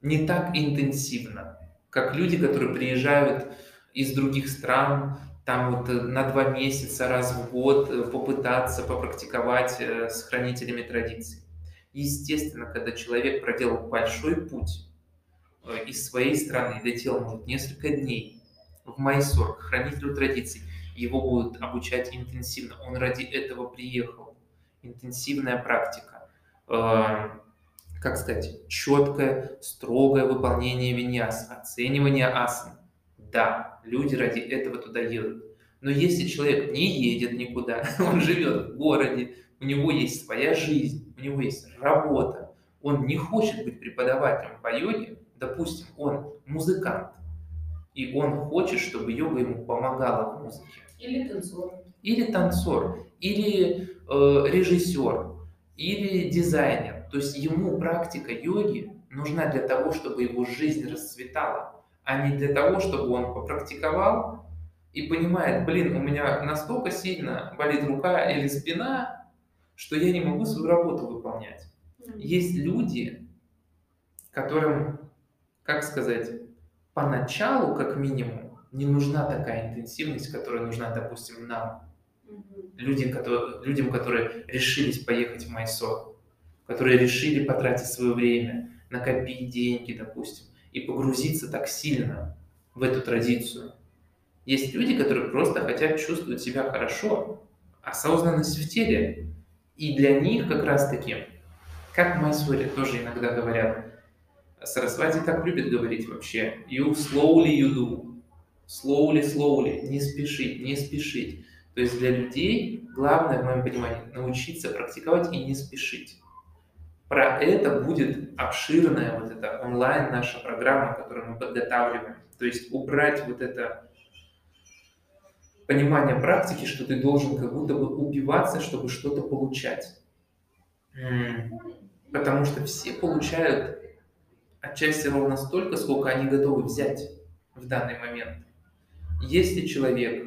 [SPEAKER 4] не так интенсивно, как люди, которые приезжают из других стран, там вот э, на два месяца раз в год э, попытаться попрактиковать с хранителями традиций. Естественно, когда человек проделал большой путь из своей страны, летел, может, несколько дней в Майсор, к хранителю традиций, его будут обучать интенсивно. Он ради этого приехал. Интенсивная практика. Э, Как сказать, четкое, строгое выполнение виньяс, оценивание асан. Да, люди ради этого туда едут. Но если человек не едет никуда, он живет в городе, у него есть своя жизнь, у него есть работа, он не хочет быть преподавателем по йоге, допустим, он музыкант, и он хочет, чтобы йога ему помогала в музыке.
[SPEAKER 3] Или танцор.
[SPEAKER 4] Или танцор, или э, режиссер, или дизайнер. То есть ему практика йоги нужна для того, чтобы его жизнь расцветала, а не для того, чтобы он попрактиковал и понимает, блин, у меня настолько сильно болит рука или спина, что я не могу свою работу выполнять. Есть люди, которым, как сказать, поначалу, как минимум, не нужна такая интенсивность, которая нужна, допустим, нам, люди, которые, людям, которые решились поехать в Майсор, которые решили потратить свое время, накопить деньги, допустим, и погрузиться так сильно в эту традицию. Есть люди, которые просто хотят чувствовать себя хорошо, осознанность в теле, И для них как раз-таки, как в Майсуре тоже иногда говорят, Сарасвати так любит говорить вообще, you slowly you do, slowly, slowly, не спешить, не спешить. То есть для людей главное, в моем понимании, научиться практиковать и не спешить. Про это будет обширная вот эта онлайн наша программа, которую мы подготавливаем. То есть убрать вот это понимание практики, что ты должен как будто бы убиваться, чтобы что-то получать. Потому что все получают отчасти ровно столько, сколько они готовы взять в данный момент. Если человек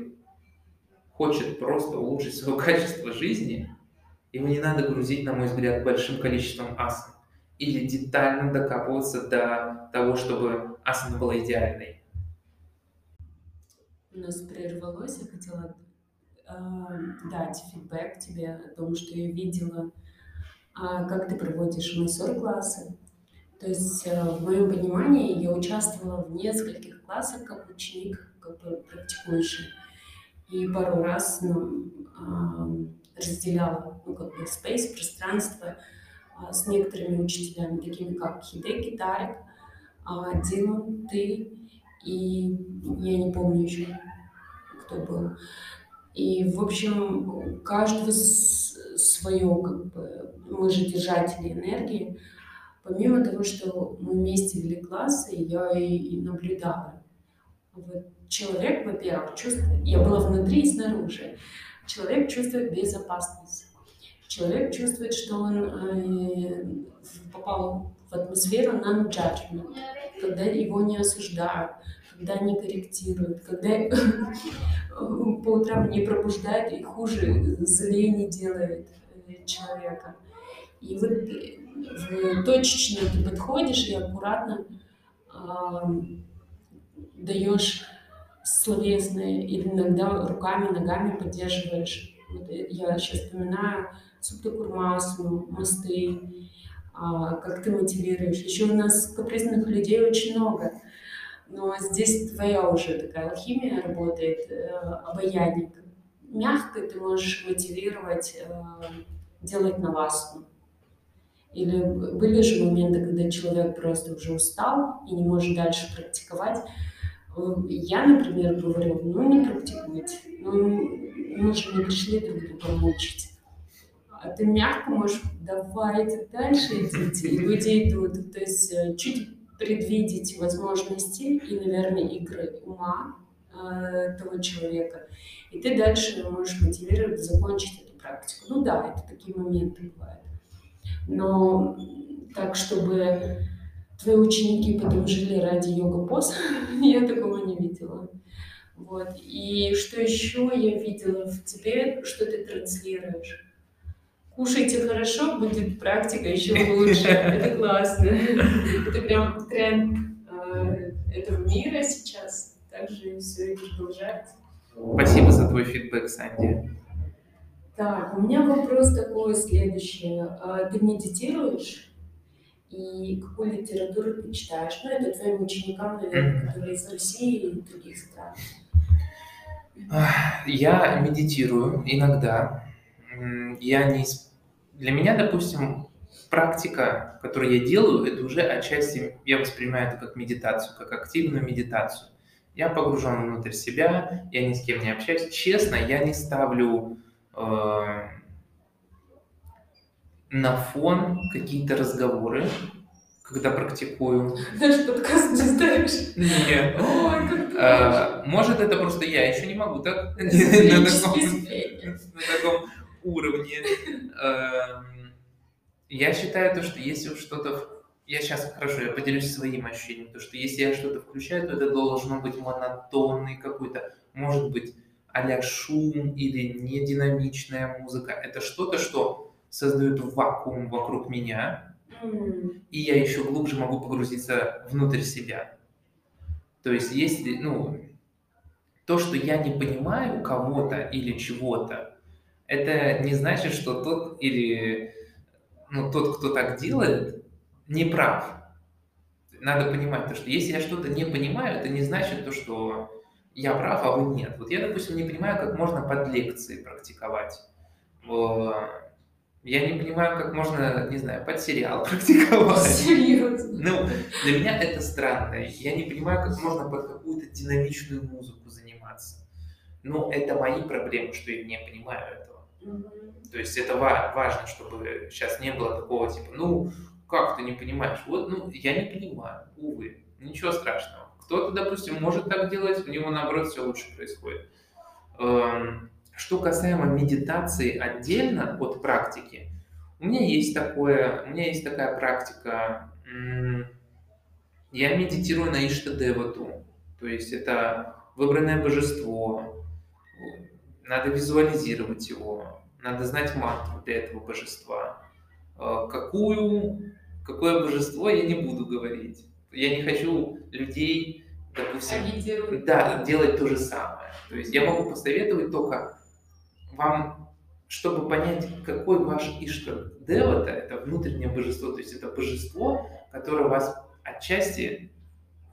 [SPEAKER 4] хочет просто улучшить свое качество жизни, ему не надо грузить, на мой взгляд, большим количеством асан или детально докапываться до того, чтобы асана была идеальной.
[SPEAKER 3] У нас прервалось, я хотела э, дать фидбэк тебе о том, что я видела, э, как ты проводишь мастер-классы. То есть, э, в моем понимании, я участвовала в нескольких классах как ученик, как практикующий и пару раз ну, разделяла ну, как бы space, пространство а, с некоторыми учителями, такими как Хидеки, Тарик, а, Дима, ты и я не помню еще, кто был. И, в общем, каждого свое, как бы, мы же держатели энергии. Помимо того, что мы вместе вели классы, я и наблюдала. Вот человек, во-первых, чувствует, я была внутри и снаружи, человек чувствует безопасность. Человек чувствует, что он э, попал в атмосферу non-judgment, когда его не осуждают, когда не корректируют, когда по утрам не пробуждают и хуже, злее не делает э, человека. И вот точечно ты подходишь и аккуратно даешь словесные, или иногда руками, ногами поддерживаешь. Вот я сейчас вспоминаю Суптакурмасу, мосты, а, как ты мотивируешь. Еще у нас капризных людей очень много. Но здесь твоя уже такая алхимия работает, э, обаяние. Мягко ты можешь мотивировать э, делать навасну. Или были же моменты, когда человек просто уже устал и не может дальше практиковать, я, например, говорю, ну не практикуйте, ну мы же не пришли друг друга мучить. А ты мягко можешь, давайте дальше идите, и люди идут. То есть э, чуть предвидеть возможности и, наверное, игры ума э, того человека. И ты дальше можешь мотивировать закончить эту практику. Ну да, это такие моменты бывают. Но так, чтобы твои ученики потом жили ради йога-поз, я такого не видела. Вот. И что еще я видела в тебе, что ты транслируешь? Кушайте хорошо, будет практика еще лучше. Это классно. Это прям тренд э, этого мира сейчас. Также все и продолжается.
[SPEAKER 4] Спасибо за твой фидбэк, Санди.
[SPEAKER 3] Так, у меня вопрос такой следующий. А ты медитируешь? и какую литературу ты читаешь. Ну, это твоим ученикам, наверное, которые из России и других стран.
[SPEAKER 4] Я медитирую иногда. Я не... Для меня, допустим, практика, которую я делаю, это уже отчасти, я воспринимаю это как медитацию, как активную медитацию. Я погружен внутрь себя, я ни с кем не общаюсь. Честно, я не ставлю э, на фон какие-то разговоры, когда практикую.
[SPEAKER 3] Наш подкаст не ставишь?
[SPEAKER 4] Нет.
[SPEAKER 3] Ой, как
[SPEAKER 4] а, Может, это просто я еще не могу так на таком уровне. Эм, я считаю то, что если что-то... Я сейчас, хорошо, я поделюсь своим ощущением, то, что если я что-то включаю, то это должно быть монотонный какой-то, может быть, а шум или нединамичная музыка. Это что-то, что создают вакуум вокруг меня, и я еще глубже могу погрузиться внутрь себя. То есть, если, ну, то, что я не понимаю кого-то или чего-то, это не значит, что тот или ну, тот, кто так делает, не прав. Надо понимать то, что если я что-то не понимаю, это не значит то, что я прав, а вы нет. Вот я, допустим, не понимаю, как можно под лекции практиковать Я не понимаю, как можно, не знаю, под сериал практиковать.
[SPEAKER 3] Серьезно?
[SPEAKER 4] Ну, для меня это странно. Я не понимаю, как можно под какую-то динамичную музыку заниматься. Но это мои проблемы, что я не понимаю этого. То есть это ва- важно, чтобы сейчас не было такого типа, ну, как ты не понимаешь? Вот, ну, я не понимаю, увы, ничего страшного. Кто-то, допустим, может так делать, у него, наоборот, все лучше происходит. Эм, что касаемо медитации отдельно от практики, у меня есть такое, у меня есть такая практика. Я медитирую на Иштадевату, то есть это выбранное божество, надо визуализировать его, надо знать мантру для этого божества. Э, какую, какое божество я не буду говорить. Я не хочу людей, допустим, да, делать то же самое. То есть я могу посоветовать только вам, чтобы понять, какой ваш Иштар Девата, это внутреннее божество, то есть это божество, которое вас отчасти,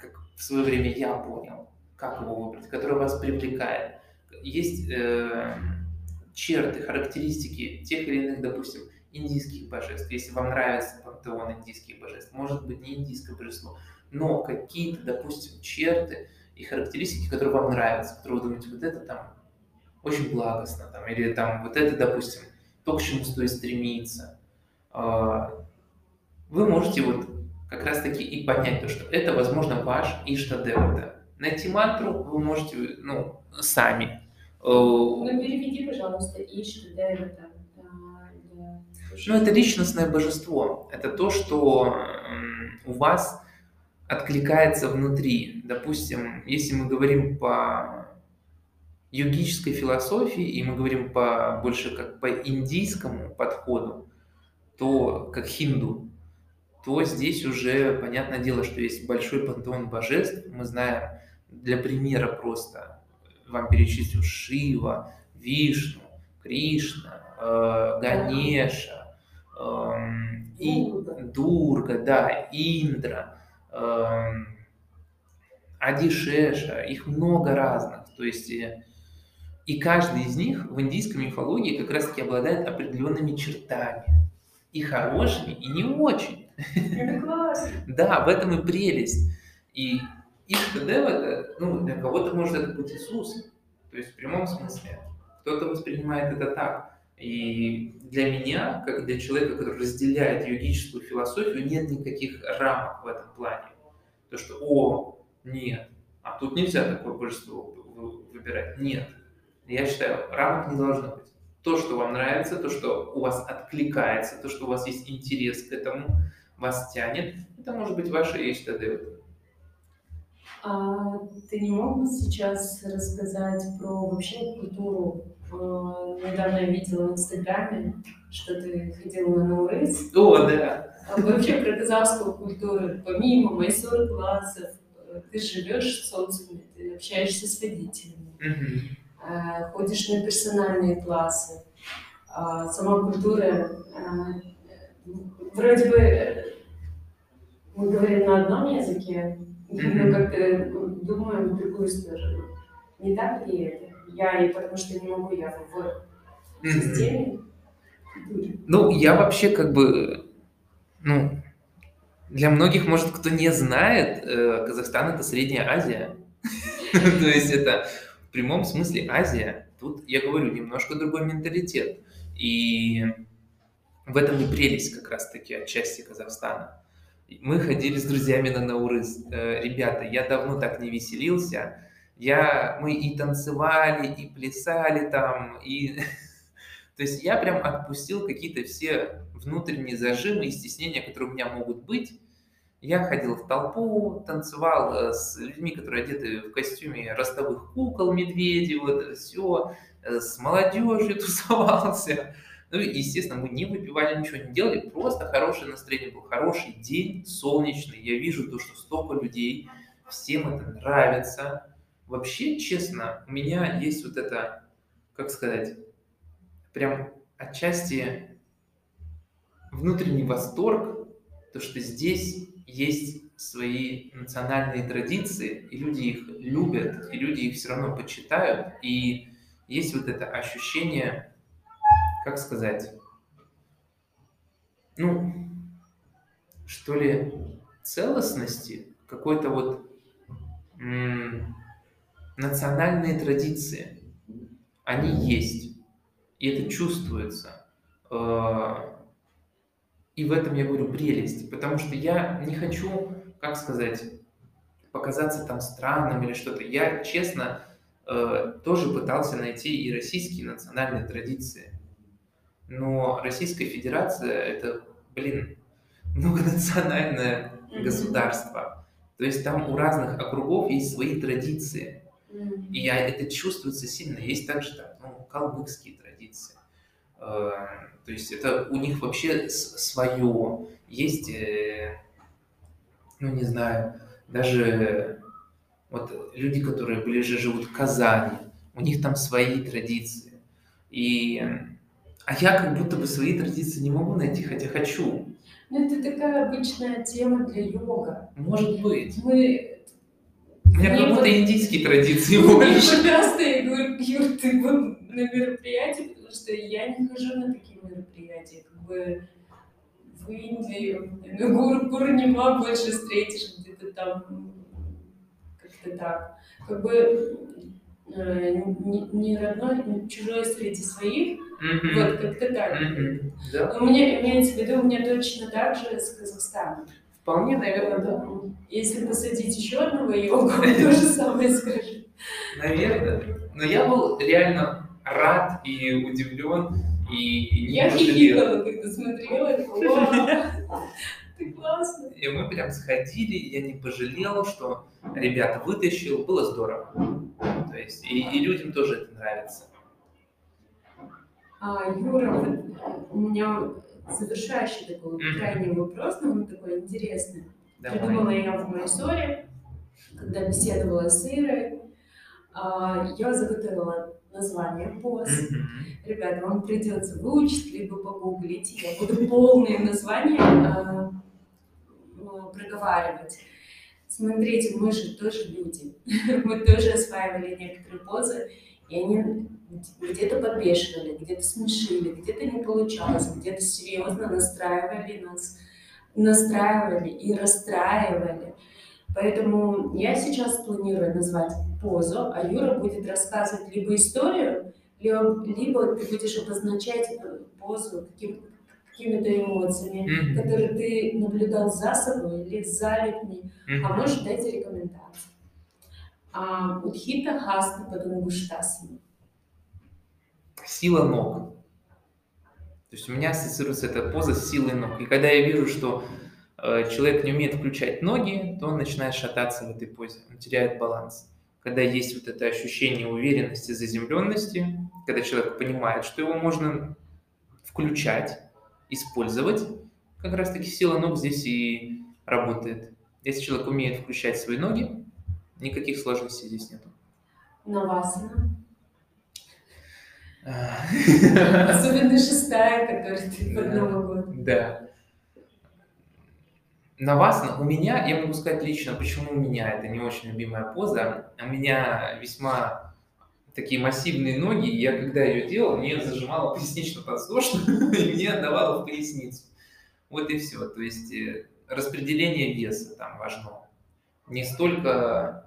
[SPEAKER 4] как в свое время я понял, как его выбрать, которое вас привлекает. Есть э, черты, характеристики тех или иных, допустим, индийских божеств. Если вам нравится пантеон индийских божеств, может быть не индийское божество, но какие-то, допустим, черты и характеристики, которые вам нравятся, которые вы думаете, вот это там очень благостно, там, или там вот это, допустим, то, к чему стоит стремиться, а, вы можете вот как раз таки и понять то, что это, возможно, ваш Иштадевата. Найти мантру вы можете, ну, сами.
[SPEAKER 3] Ну, переведи, пожалуйста, Иштадевата.
[SPEAKER 4] Ну, это личностное божество. Это то, что у вас откликается внутри. Допустим, если мы говорим по йогической философии, и мы говорим по, больше как по индийскому подходу, то как хинду, то здесь уже понятное дело, что есть большой пантеон божеств. Мы знаем, для примера просто вам перечислю Шива, Вишну, Кришна, э, Ганеша, э, и Дурга, да, Индра, э, Адишеша, их много разных. То есть э, и каждый из них в индийской мифологии как раз-таки обладает определенными чертами. И хорошими, и не очень.
[SPEAKER 3] Это классно.
[SPEAKER 4] Да, в этом и прелесть. И Иштадева, это, ну, для кого-то может это быть Иисус. То есть в прямом смысле. Кто-то воспринимает это так. И для меня, как для человека, который разделяет йогическую философию, нет никаких рамок в этом плане. То, что, о, нет, а тут нельзя такое божество выбирать. Нет. Я считаю, рамок не должно быть. То, что вам нравится, то, что у вас откликается, то, что у вас есть интерес к этому, вас тянет, это может быть ваше HTD.
[SPEAKER 3] А ты не мог бы сейчас рассказать про вообще культуру? Э, недавно я видела в Инстаграме, что ты ходил на Наурыз.
[SPEAKER 4] О, да.
[SPEAKER 3] А вообще про казахскую культуру, помимо мастер-классов, э, ты живешь в социуме, ты общаешься с родителями.
[SPEAKER 4] Угу.
[SPEAKER 3] Э, ходишь на персональные классы. А сама культура, вроде бы мы говорим на одном языке, но как-то думаем в другую сторону. Не так ли это? Я и потому что не могу, я в системе.
[SPEAKER 4] Ну, я вообще как бы, ну, для многих, может, кто не знает, э, Казахстан это Средняя Азия. То есть это в прямом смысле Азия. Тут, я говорю, немножко другой менталитет. И в этом и прелесть как раз-таки отчасти Казахстана. Мы ходили с друзьями на Наурыз. Э, ребята, я давно так не веселился. Я, мы и танцевали, и плясали там, и... То есть я прям отпустил какие-то все внутренние зажимы и стеснения, которые у меня могут быть, я ходил в толпу, танцевал э, с людьми, которые одеты в костюме ростовых кукол, медведей, вот все, э, с молодежью тусовался. Ну естественно, мы не выпивали, ничего не делали, просто хорошее настроение был, хороший день, солнечный. Я вижу то, что столько людей, всем это нравится. Вообще, честно, у меня есть вот это, как сказать, прям отчасти внутренний восторг, то, что здесь есть свои национальные традиции, и люди их любят, и люди их все равно почитают, и есть вот это ощущение, как сказать, ну, что ли, целостности, какой-то вот национальные традиции. Они есть. И это чувствуется. Э, и в этом я говорю прелесть. Потому что я не хочу, как сказать, показаться там странным или что-то. Я, честно, э, тоже пытался найти и российские национальные традиции. Но Российская Федерация — это, блин, многонациональное государство. То есть там у разных округов есть свои традиции. И я, это чувствуется сильно. Есть также там, ну, калмыцкие традиции. Э, то есть это у них вообще свое. Есть, э, ну не знаю, даже вот люди, которые ближе живут в Казани, у них там свои традиции. И, а я как будто бы свои традиции не могу найти, хотя хочу.
[SPEAKER 3] Ну, это такая обычная тема для йога.
[SPEAKER 4] Может быть.
[SPEAKER 3] Мы...
[SPEAKER 4] Меня как будто индийские традиции
[SPEAKER 3] больше. Просто я говорю, Юр, ты был на мероприятии, потому что я не хожу на такие мероприятия. Как бы в Индии на Гуру Пурнима больше встретишь где-то там как-то так. Как бы э, не, не родной, не чужой среди своих, mm-hmm. вот как-то так. Mm-hmm. Да. Но мне имеется в виду, у меня точно так же с Казахстаном.
[SPEAKER 4] Вполне, наверное, да.
[SPEAKER 3] Если посадить еще одного йогу, то же самое скажет.
[SPEAKER 4] Наверное. Но я был реально рад и удивлен, и
[SPEAKER 3] не Я хихикала, когда смотрела, ты классно.
[SPEAKER 4] И мы прям сходили, я не пожалел, что ребята вытащил, было здорово. То есть, и, и людям тоже это нравится.
[SPEAKER 3] А, Юра, у меня завершающий такой mm-hmm. крайний вопрос, но он такой интересный. Давай. Придумала я в Майсоре, когда беседовала с Ирой, а, я заготовила название пост. Mm-hmm. Ребята, вам придется выучить, либо погуглить. Я буду полные названия э, проговаривать. Смотрите, мы же тоже люди. мы тоже осваивали некоторые позы, и они где-то подвешивали, где-то смешили, где-то не получалось, где-то серьезно настраивали нас, настраивали и расстраивали. Поэтому я сейчас планирую назвать позу, а Юра будет рассказывать либо историю, либо, либо ты будешь обозначать позу каким, какими-то эмоциями, mm-hmm. которые ты наблюдал за собой или за людьми, mm-hmm. а можешь дать рекомендации. А, Удхита Хасна Падангуштасана.
[SPEAKER 4] Сила ног. То есть у меня ассоциируется эта поза с силой ног. И когда я вижу, что человек не умеет включать ноги, то он начинает шататься в этой позе, он теряет баланс. Когда есть вот это ощущение уверенности, заземленности, когда человек понимает, что его можно включать, использовать, как раз таки сила ног здесь и работает. Если человек умеет включать свои ноги, никаких сложностей здесь нету.
[SPEAKER 3] Навасана. Особенно шестая, которая ты под Новый год.
[SPEAKER 4] Да. Навасана у меня, я могу сказать лично, почему у меня это не очень любимая поза. У меня весьма такие массивные ноги, я когда ее делал, мне зажимало пояснично-подвздошную, и мне отдавало в поясницу. Вот и все. То есть э, распределение веса там важно. Не столько,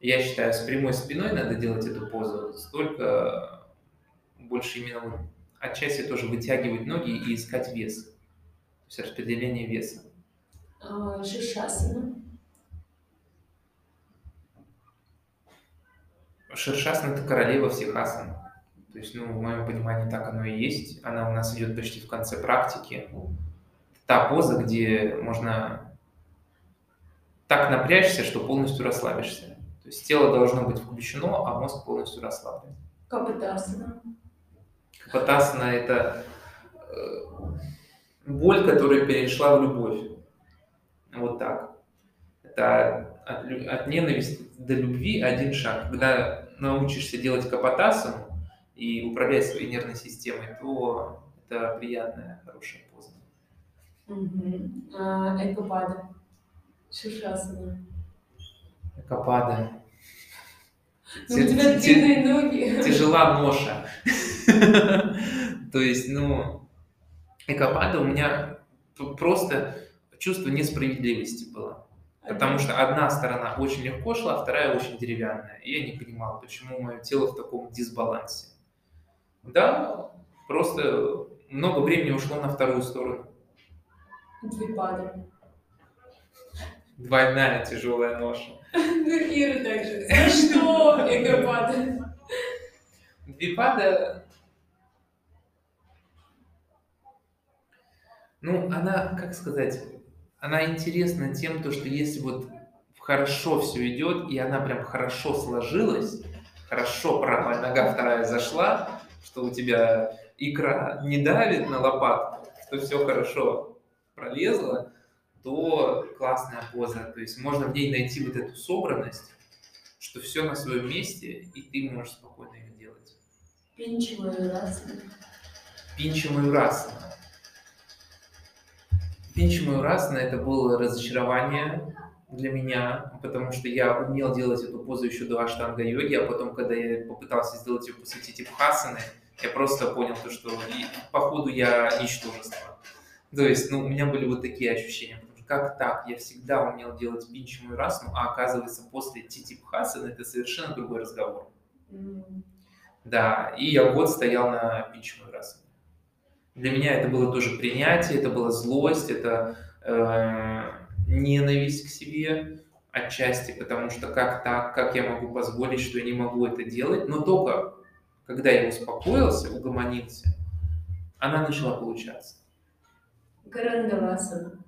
[SPEAKER 4] я считаю, с прямой спиной надо делать эту позу, столько больше именно вот отчасти тоже вытягивать ноги и искать вес. То есть распределение веса.
[SPEAKER 3] А, шишасана.
[SPEAKER 4] Шершасана – это королева всех асан. То есть, ну, в моем понимании так оно и есть. Она у нас идет почти в конце практики. Та поза, где можно так напрячься, что полностью расслабишься. То есть тело должно быть включено, а мозг полностью расслаблен.
[SPEAKER 3] Капатасана.
[SPEAKER 4] Капатасана – это э, боль, которая перешла в любовь. Вот так. Это от, от ненависти до любви один шаг. Когда научишься делать капотасом и управлять своей нервной системой, то это приятная, хорошая поза.
[SPEAKER 3] Угу. А, экопада. Шишасана.
[SPEAKER 4] Экопада.
[SPEAKER 3] Ну, у тебя длинные ноги.
[SPEAKER 4] Тяжела ноша. То есть, ну, экопада у меня просто чувство несправедливости было. Потому что одна сторона очень легко шла, вторая очень деревянная. И я не понимал, почему мое тело в таком дисбалансе. Да, просто много времени ушло на вторую сторону.
[SPEAKER 3] Двипада.
[SPEAKER 4] Двойная тяжелая ноша.
[SPEAKER 3] Ну, Ира также. За что эгопада?
[SPEAKER 4] Двипада, ну, она, как сказать, она интересна тем, то, что если вот хорошо все идет, и она прям хорошо сложилась, хорошо правая нога вторая зашла, что у тебя икра не давит на лопатку, что все хорошо пролезло, то классная поза. То есть можно в ней найти вот эту собранность, что все на своем месте, и ты можешь спокойно ее делать.
[SPEAKER 3] Пинчевую раз.
[SPEAKER 4] Пинчемую расана. Пинчемую расана это было разочарование для меня, потому что я умел делать эту позу еще до аштанга йоги, а потом, когда я попытался сделать ее после типхасаны, я просто понял то, что и, по ходу я ничтожество. То есть, ну, у меня были вот такие ощущения. Как так? Я всегда умел делать пинчемую расну, а оказывается, после титипхасаны это совершенно другой разговор. Да, и я год стоял на пинчемую расну. Для меня это было тоже принятие, это была злость, это э, ненависть к себе отчасти, потому что как так, как я могу позволить, что я не могу это делать, но только когда я успокоился, угомонился, она начала получаться.
[SPEAKER 3] Карандавасана.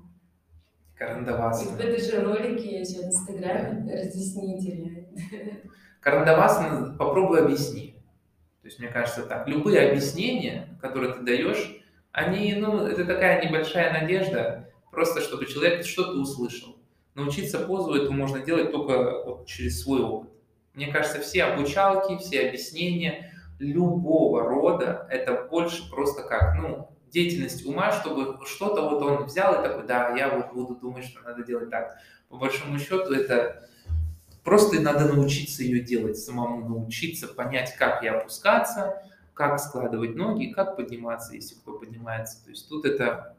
[SPEAKER 4] Карандавасана.
[SPEAKER 3] в этой же ролике есть в Инстаграме разъяснители.
[SPEAKER 4] Карандавасана попробуй объясни. То есть, мне кажется так, любые объяснения, которые ты даешь, они, ну, это такая небольшая надежда, просто чтобы человек что-то услышал. Научиться позу эту можно делать только вот через свой опыт. Мне кажется, все обучалки, все объяснения любого рода, это больше просто как, ну, деятельность ума, чтобы что-то вот он взял и такой, да, я вот буду думать, что надо делать так. По большому счету это просто надо научиться ее делать, самому научиться понять, как ей опускаться, как складывать ноги, как подниматься, если кто поднимается. То есть тут это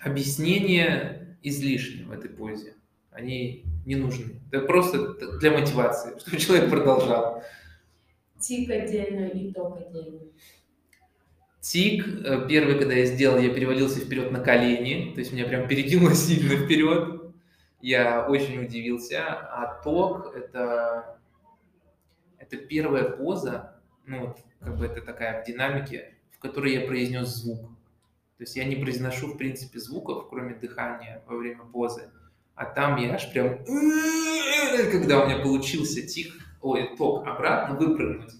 [SPEAKER 4] объяснение излишне в этой позе. Они не нужны. Это просто для мотивации, чтобы человек продолжал.
[SPEAKER 3] Тик отдельно и ток отдельно.
[SPEAKER 4] Тик, э, первый, когда я сделал, я перевалился вперед на колени, то есть меня прям перекинуло сильно вперед. Я очень удивился. А ток это, это первая поза, ну как бы это такая в динамике, в которой я произнес звук. То есть я не произношу, в принципе, звуков, кроме дыхания во время позы. А там я аж прям, когда у меня получился тик, ой, ток обратно выпрыгнуть,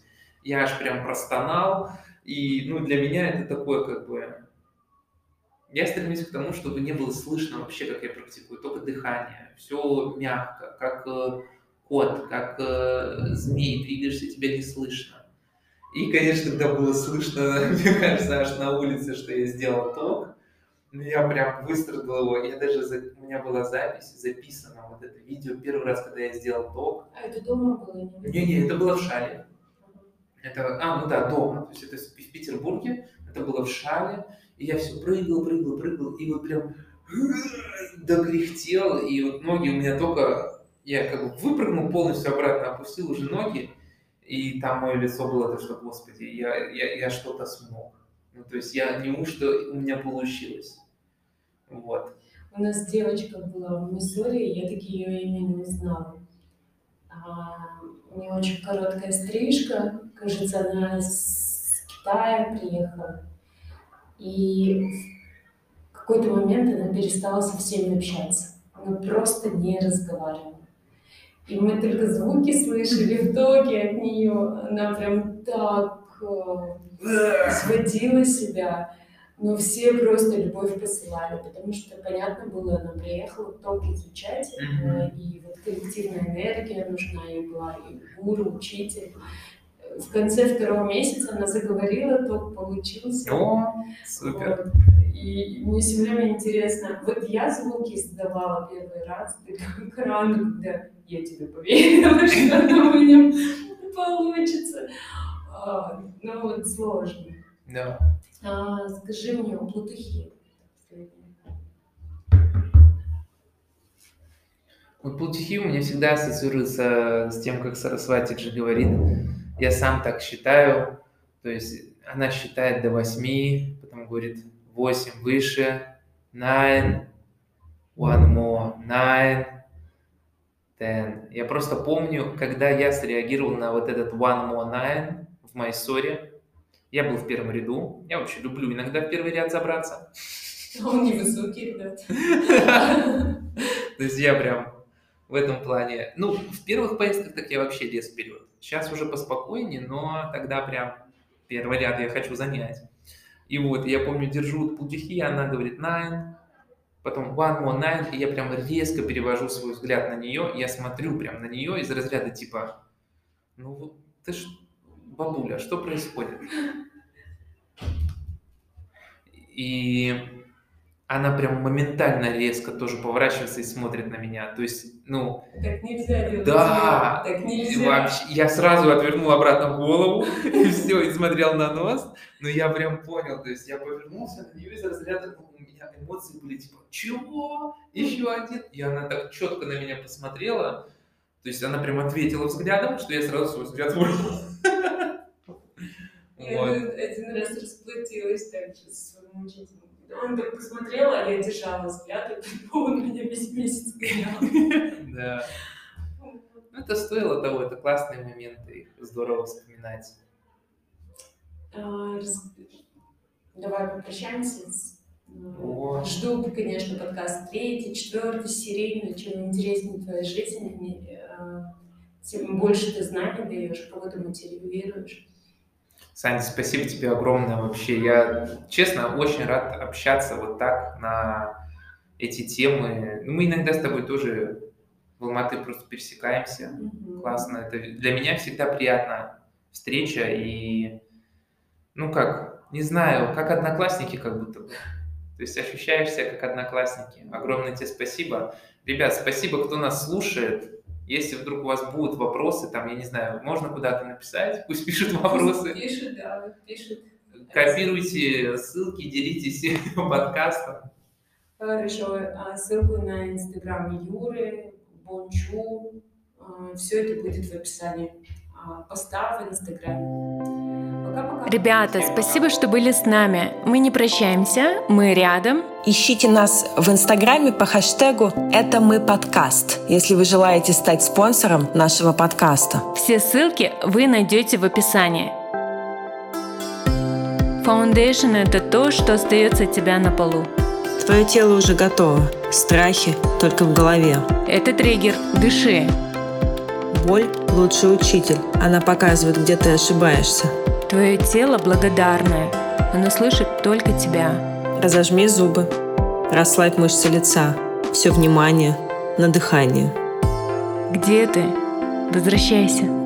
[SPEAKER 4] я аж прям простонал. И, ну, для меня это такое, как бы, я стремлюсь к тому, чтобы не было слышно вообще, как я практикую, только дыхание. Все мягко, как э, кот, как э, змей, двигаешься, тебя не слышно. И, конечно, когда было слышно, мне кажется, аж на улице, что я сделал ток, ну, я прям выстрадал его. Я даже, за... у меня была запись, записана вот это видео, первый раз, когда я сделал ток.
[SPEAKER 3] А это дома было? Не,
[SPEAKER 4] Не-не, это было в Шале. Это, а, ну да, дома. То есть это в Петербурге, это было в Шале. И я все прыгал, прыгал, прыгал, и вот прям докряхтел, и вот ноги у меня только... Я как бы выпрыгнул полностью обратно, опустил уже ноги, и там мое лицо было то, что, господи, я, я, я что-то смог. Ну, то есть я неужто у меня получилось. Вот.
[SPEAKER 3] У нас девочка была в Миссури, я таки ее имя не узнала. А, у нее очень короткая стрижка, кажется, она из Китая приехала. И в какой-то момент она перестала со всеми общаться. Она просто не разговаривала. И мы только звуки слышали в токе от нее. Она прям так э, сводила себя. Но все просто любовь посылали, потому что, понятно было, она приехала только изучать, э, и вот коллективная энергия нужна ей была, и гуру, учитель в конце второго месяца она заговорила, ток получился.
[SPEAKER 4] О, супер.
[SPEAKER 3] Вот. И мне все время интересно, вот я звуки издавала первый раз, ты как рано, когда я тебе поверила, что у меня получится. А, ну вот сложно.
[SPEAKER 4] Да.
[SPEAKER 3] А, скажи мне, у плутухи
[SPEAKER 4] Вот плутихи у меня всегда ассоциируется с тем, как Сарасвати же говорит, я сам так считаю. То есть она считает до восьми, потом говорит восемь выше, nine, one more, nine, ten. Я просто помню, когда я среагировал на вот этот one more nine в Майсоре, я был в первом ряду. Я вообще люблю иногда в первый ряд забраться.
[SPEAKER 3] Он невысокий, ребят.
[SPEAKER 4] То есть я прям в этом плане... Ну, в первых поездках так я вообще лез вперед. Сейчас уже поспокойнее, но тогда прям первый ряд я хочу занять. И вот я помню, держу путихи, она говорит nine, потом one more nine, и я прям резко перевожу свой взгляд на нее, я смотрю прям на нее из разряда типа, ну ты ж бабуля, что происходит? И она прям моментально резко тоже поворачивается и смотрит на меня. То есть, ну...
[SPEAKER 3] Так нельзя делать.
[SPEAKER 4] Да!
[SPEAKER 3] Так нельзя.
[SPEAKER 4] вообще, я сразу отвернул обратно голову и все, и смотрел на нос. Но я прям понял, то есть я повернулся на нее из разряда, ну, у меня эмоции были типа, чего? Еще один? И она так четко на меня посмотрела. То есть она прям ответила взглядом, что я сразу свой взгляд вырвал.
[SPEAKER 3] Я один раз расплатилась так же с своим учителем. Он так посмотрел, а я держала взгляд, и он меня весь месяц гонял.
[SPEAKER 4] Да. Ну, это стоило того, это классные моменты, их здорово вспоминать.
[SPEAKER 3] А, Давай попрощаемся.
[SPEAKER 4] О.
[SPEAKER 3] Жду, конечно, подкаст третий, четвертый, серийный. Чем интереснее твоя жизнь, э, тем больше ты знаний даешь, кого-то мотивируешь.
[SPEAKER 4] Саня, спасибо тебе огромное вообще. Я, честно, очень рад общаться вот так на эти темы. Ну, мы иногда с тобой тоже в Алматы просто пересекаемся.
[SPEAKER 3] Мгм.
[SPEAKER 4] Классно. Это для меня всегда приятно встреча и, ну как, не знаю, как одноклассники как будто бы. То есть ощущаешь себя как одноклассники. Огромное тебе спасибо. Ребят, спасибо, кто нас слушает. Если вдруг у вас будут вопросы, там, я не знаю, можно куда-то написать, пусть пишут вопросы.
[SPEAKER 3] Пишет, да, пишет.
[SPEAKER 4] Копируйте ссылки, делитесь подкастом.
[SPEAKER 3] Хорошо, а ссылку на инстаграм Юры, Бончу, все это будет в описании. А, Поста в инстаграме.
[SPEAKER 1] Ребята, спасибо, что были с нами. Мы не прощаемся, мы рядом.
[SPEAKER 2] Ищите нас в Инстаграме по хэштегу «Это мы подкаст», если вы желаете стать спонсором нашего подкаста.
[SPEAKER 1] Все ссылки вы найдете в описании. Foundation — это то, что остается от тебя на полу.
[SPEAKER 2] Твое тело уже готово. Страхи только в голове.
[SPEAKER 1] Это триггер. Дыши.
[SPEAKER 2] Боль – лучший учитель. Она показывает, где ты ошибаешься.
[SPEAKER 1] Твое тело благодарное. Оно слышит только тебя.
[SPEAKER 2] Разожми зубы. Расслабь мышцы лица. Все внимание на дыхание.
[SPEAKER 1] Где ты? Возвращайся.